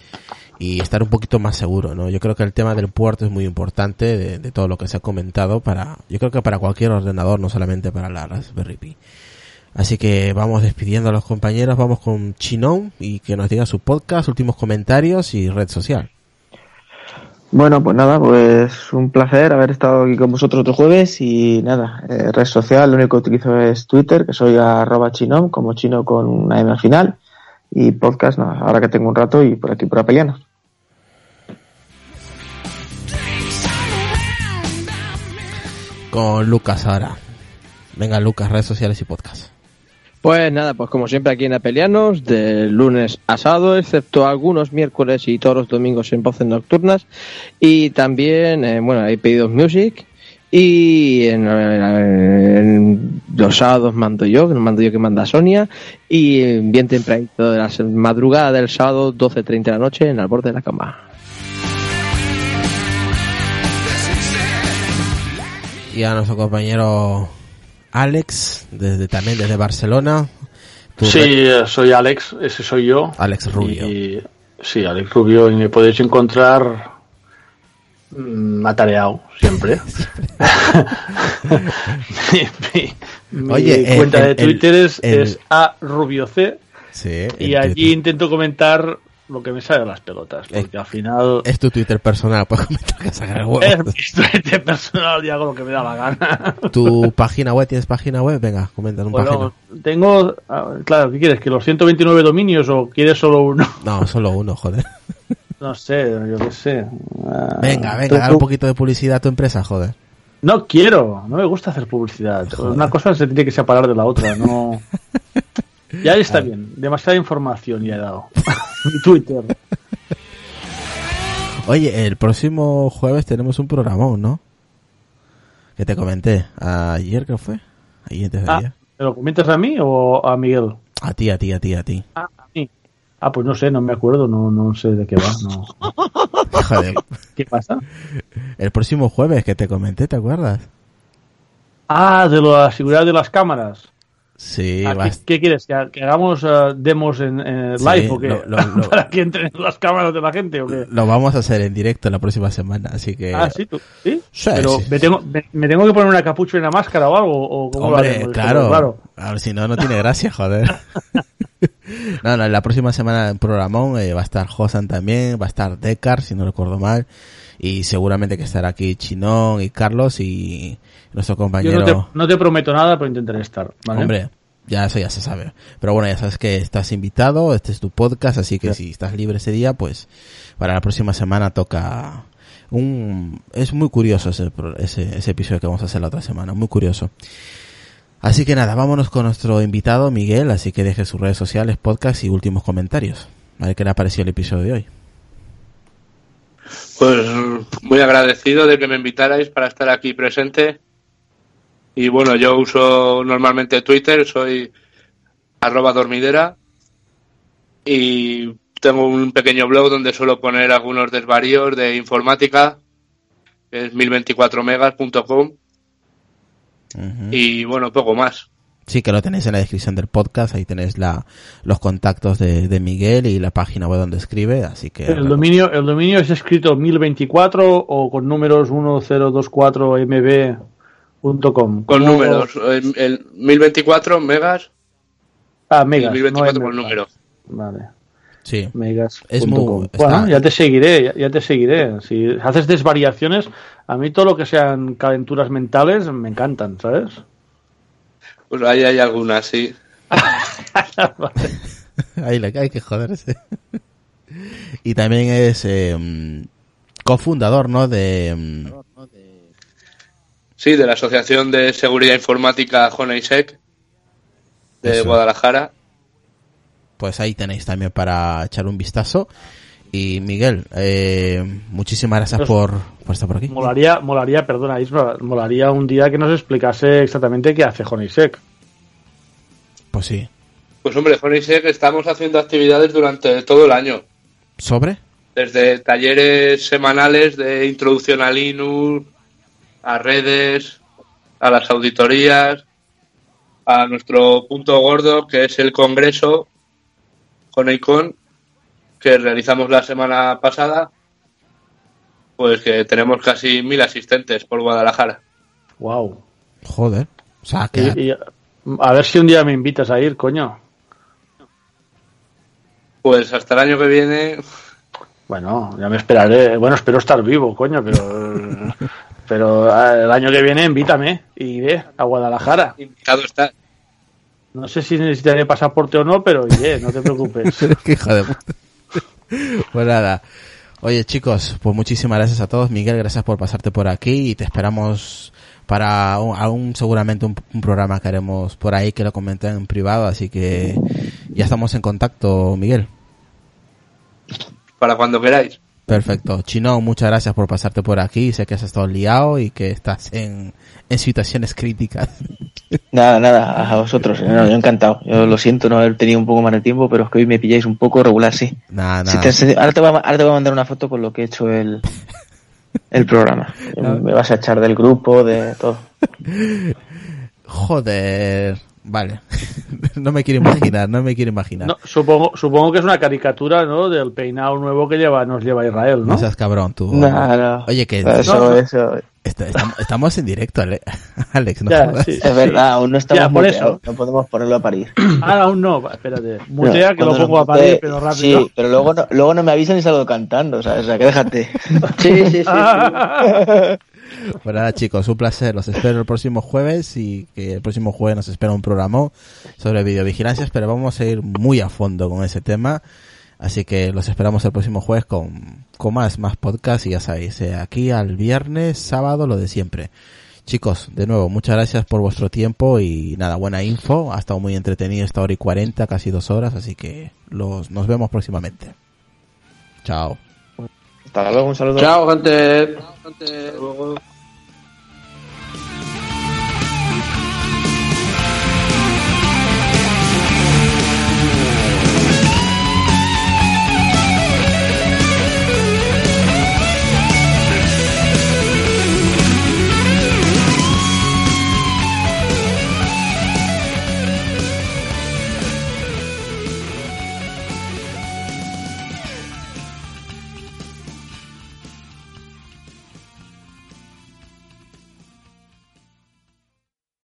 y estar un poquito más seguro, ¿no? Yo creo que el tema del puerto es muy importante de, todo lo que se ha comentado para, yo creo que para cualquier ordenador, no solamente para la Raspberry Pi. Así que vamos despidiendo a los compañeros, vamos con Chinon y que nos diga su podcast, últimos comentarios y red social. Bueno, pues nada, pues un placer haber estado aquí con vosotros otro jueves y nada, eh, red social, lo único que utilizo es Twitter, que soy arroba chinom, como chino con una M al final, y podcast, nada, ahora que tengo un rato y por aquí por Apelianos. Con Lucas ahora. Venga, Lucas, redes sociales y podcast. Pues nada, pues como siempre aquí en Apelianos, de lunes a sábado, excepto algunos miércoles y todos los domingos en voces nocturnas. Y también, eh, bueno, hay pedidos music. Y en, en, los sábados mando yo, que mando yo que manda Sonia. Y bien tempranito de la madrugada del sábado, 12.30 de la noche, en el borde de la cama. Y a nuestro compañero Alex, desde también desde Barcelona. Sí, red... soy Alex, ese soy yo. Alex Rubio. Y, sí, Alex Rubio, y me podéis encontrar mm, atareado siempre. mi, mi, Mi Oye, el- cuenta el- de Twitter el- es, es a rubioc Sí. y allí intento comentar lo que me sale de las pelotas, Eh, porque al final Es tu Twitter personal, puedes comentar que sacar el huevo. es mi Twitter personal y hago lo que me da la gana. ¿Tu página web? ¿Tienes página web? Venga, comenta un Bueno, tengo, ah, claro, ¿qué quieres? ¿Que los 129 dominios o quieres solo uno? página. No, solo uno, joder. No sé, yo qué sé. Ah, Venga, venga, dale un poquito de publicidad a tu empresa, joder. No quiero, no me gusta hacer publicidad. Joder. Una cosa se tiene que separar de la otra, no. Ya está bien, demasiada información ya he dado. Mi Twitter. Oye, el próximo jueves tenemos un programón, ¿no? Que te comenté. Ayer creo fue. Ayer, antes de Ah, ayer. ¿Me lo comentas a mí o a Miguel? A ti, a ti, a ti, a ti. Ah, a mí. Ah, pues no sé, no me acuerdo, no, no sé de qué va. No. Joder. ¿Qué pasa? El próximo jueves que te comenté, ¿te acuerdas? Ah, de la seguridad de las cámaras. Sí, Ah, ¿qué, quieres? ¿Que, que hagamos ah, demos en, en Sí, live o qué? lo- lo- lo- ¿Para que entren las cámaras de la gente o qué? lo vamos a hacer en directo la próxima semana, así que... Ah, sí, tú. ¿Sí? Sí, Pero me, tengo, me, me tengo que poner una capucha y una máscara o algo. ¿O cómo lo Hombre, haremos? claro. claro. A ver, si no, no tiene gracia, joder. no, no, la próxima semana en programón eh, va a estar Josan también, va a estar Decar, si no recuerdo mal, y seguramente que estará aquí Chinón y Carlos y nuestro Yo compañero... no te, no te prometo nada, pero intentaré estar. ¿vale? Hombre, ya eso ya se sabe. Pero bueno, ya sabes que estás invitado, este es tu podcast, así que si estás libre ese día, pues para la próxima semana toca un... Es muy curioso ese, pro- ese, ese episodio que vamos a hacer la otra semana, muy curioso. Así que nada, vámonos con nuestro invitado Miguel, así que deje sus redes sociales, podcast y últimos comentarios. A ver qué le ha parecido el episodio de hoy. Pues muy agradecido de que me invitarais para estar aquí presente. Y bueno, yo uso normalmente Twitter, soy arroba dormidera y tengo un pequeño blog donde suelo poner algunos desvaríos de informática, que es 1024megas.com Ujú. y bueno, poco más. Sí, que lo tenéis en la descripción del podcast, ahí tenéis la, los contactos de, de Miguel y la página web donde escribe, así que... El dominio, el dominio es escrito 1024 o con números 1024mb.com. Con ¿Cómo- números, el, el 1024 megas Ah, megas. 1024 no con MB. número. Vale. Sí. Megas. Es muy- Bueno, está- ya te seguiré, ya, ya te seguiré. Si haces desvariaciones, a mí todo lo que sean calenturas mentales me encantan, ¿sabes? Pues ahí hay algunas, sí. Ahí le hay que joderse. y también es eh, cofundador, ¿no? De... Sí, de la Asociación de Seguridad Informática Honeysec de Eso. Guadalajara. Pues ahí tenéis también para echar un vistazo. Y Miguel, eh, muchísimas gracias Pues- por, por estar por aquí. Molaría, molaría, perdona, Isma, molaría un día que nos explicase exactamente qué hace Honeysec. Pues sí. Pues hombre, Honeysec estamos haciendo actividades durante todo el año. ¿Sobre? Desde talleres semanales de introducción a Linux, a redes, a las auditorías, a nuestro punto gordo que es el congreso Honeycon que realizamos la semana pasada. Pues que tenemos casi mil asistentes por Guadalajara. Wow. Joder. O sea, que... Y- y- a ver si un día me invitas a ir, coño. Pues hasta el año que viene, Bueno, ya me esperaré. Bueno, espero estar vivo, coño, pero pero ah, el año que viene invítame y iré a Guadalajara. invitado está. No sé si necesitaré pasaporte o no, pero iré, no te preocupes. Qué hijo de puta. Pues nada. Oye chicos, pues muchísimas gracias a todos. Miguel, gracias por pasarte por aquí y te esperamos para un, aún seguramente un, un programa que haremos por ahí que lo comenté en privado, así que ya estamos en contacto, Miguel. Para cuando queráis. Perfecto. Chino, muchas gracias por pasarte por aquí. Sé que has estado liado y que estás en, en situaciones críticas. Nada, nada, a vosotros. no, yo encantado. Yo lo siento no haber tenido un poco más de tiempo, pero es que hoy me pilláis un poco regular, sí. Nada, Si nada. te ahora, te voy a, ahora te voy a mandar una foto con lo que he hecho el, el programa. Me vas a echar del grupo, de todo. Joder. Vale. no me quiero imaginar, no me quiero imaginar. No, supongo, supongo que es una caricatura, ¿no? Del peinado nuevo que lleva, nos lleva Israel, ¿no? No seas cabrón tú. No, no. Oye, que Eso, eso. Est- estamos, estamos en directo, Ale- Alex. No Ya, sí. Es verdad, aún no estamos Ya, por muteados, eso. no podemos ponerlo a parir. Ah, aún no, espérate. Mutea No, que lo pongo a parir, pero rápido. Sí, pero luego no, luego no me avisan y salgo cantando, ¿sabes? O sea, que déjate. Sí, sí, sí. Pues nada, chicos, un placer. Los espero el próximo jueves y que el próximo jueves nos espera un programa sobre videovigilancias, pero vamos a ir muy a fondo con ese tema. Así que los esperamos el próximo jueves con, con más, más podcast y ya sabéis, eh, aquí al viernes, sábado, lo de siempre. Chicos, de nuevo, muchas gracias por vuestro tiempo y nada, buena info. Ha estado muy entretenido esta hora y cuarenta, casi dos horas, así que los, nos vemos próximamente. Chao. Hasta luego, un saludo. Chao, gente. Hasta luego.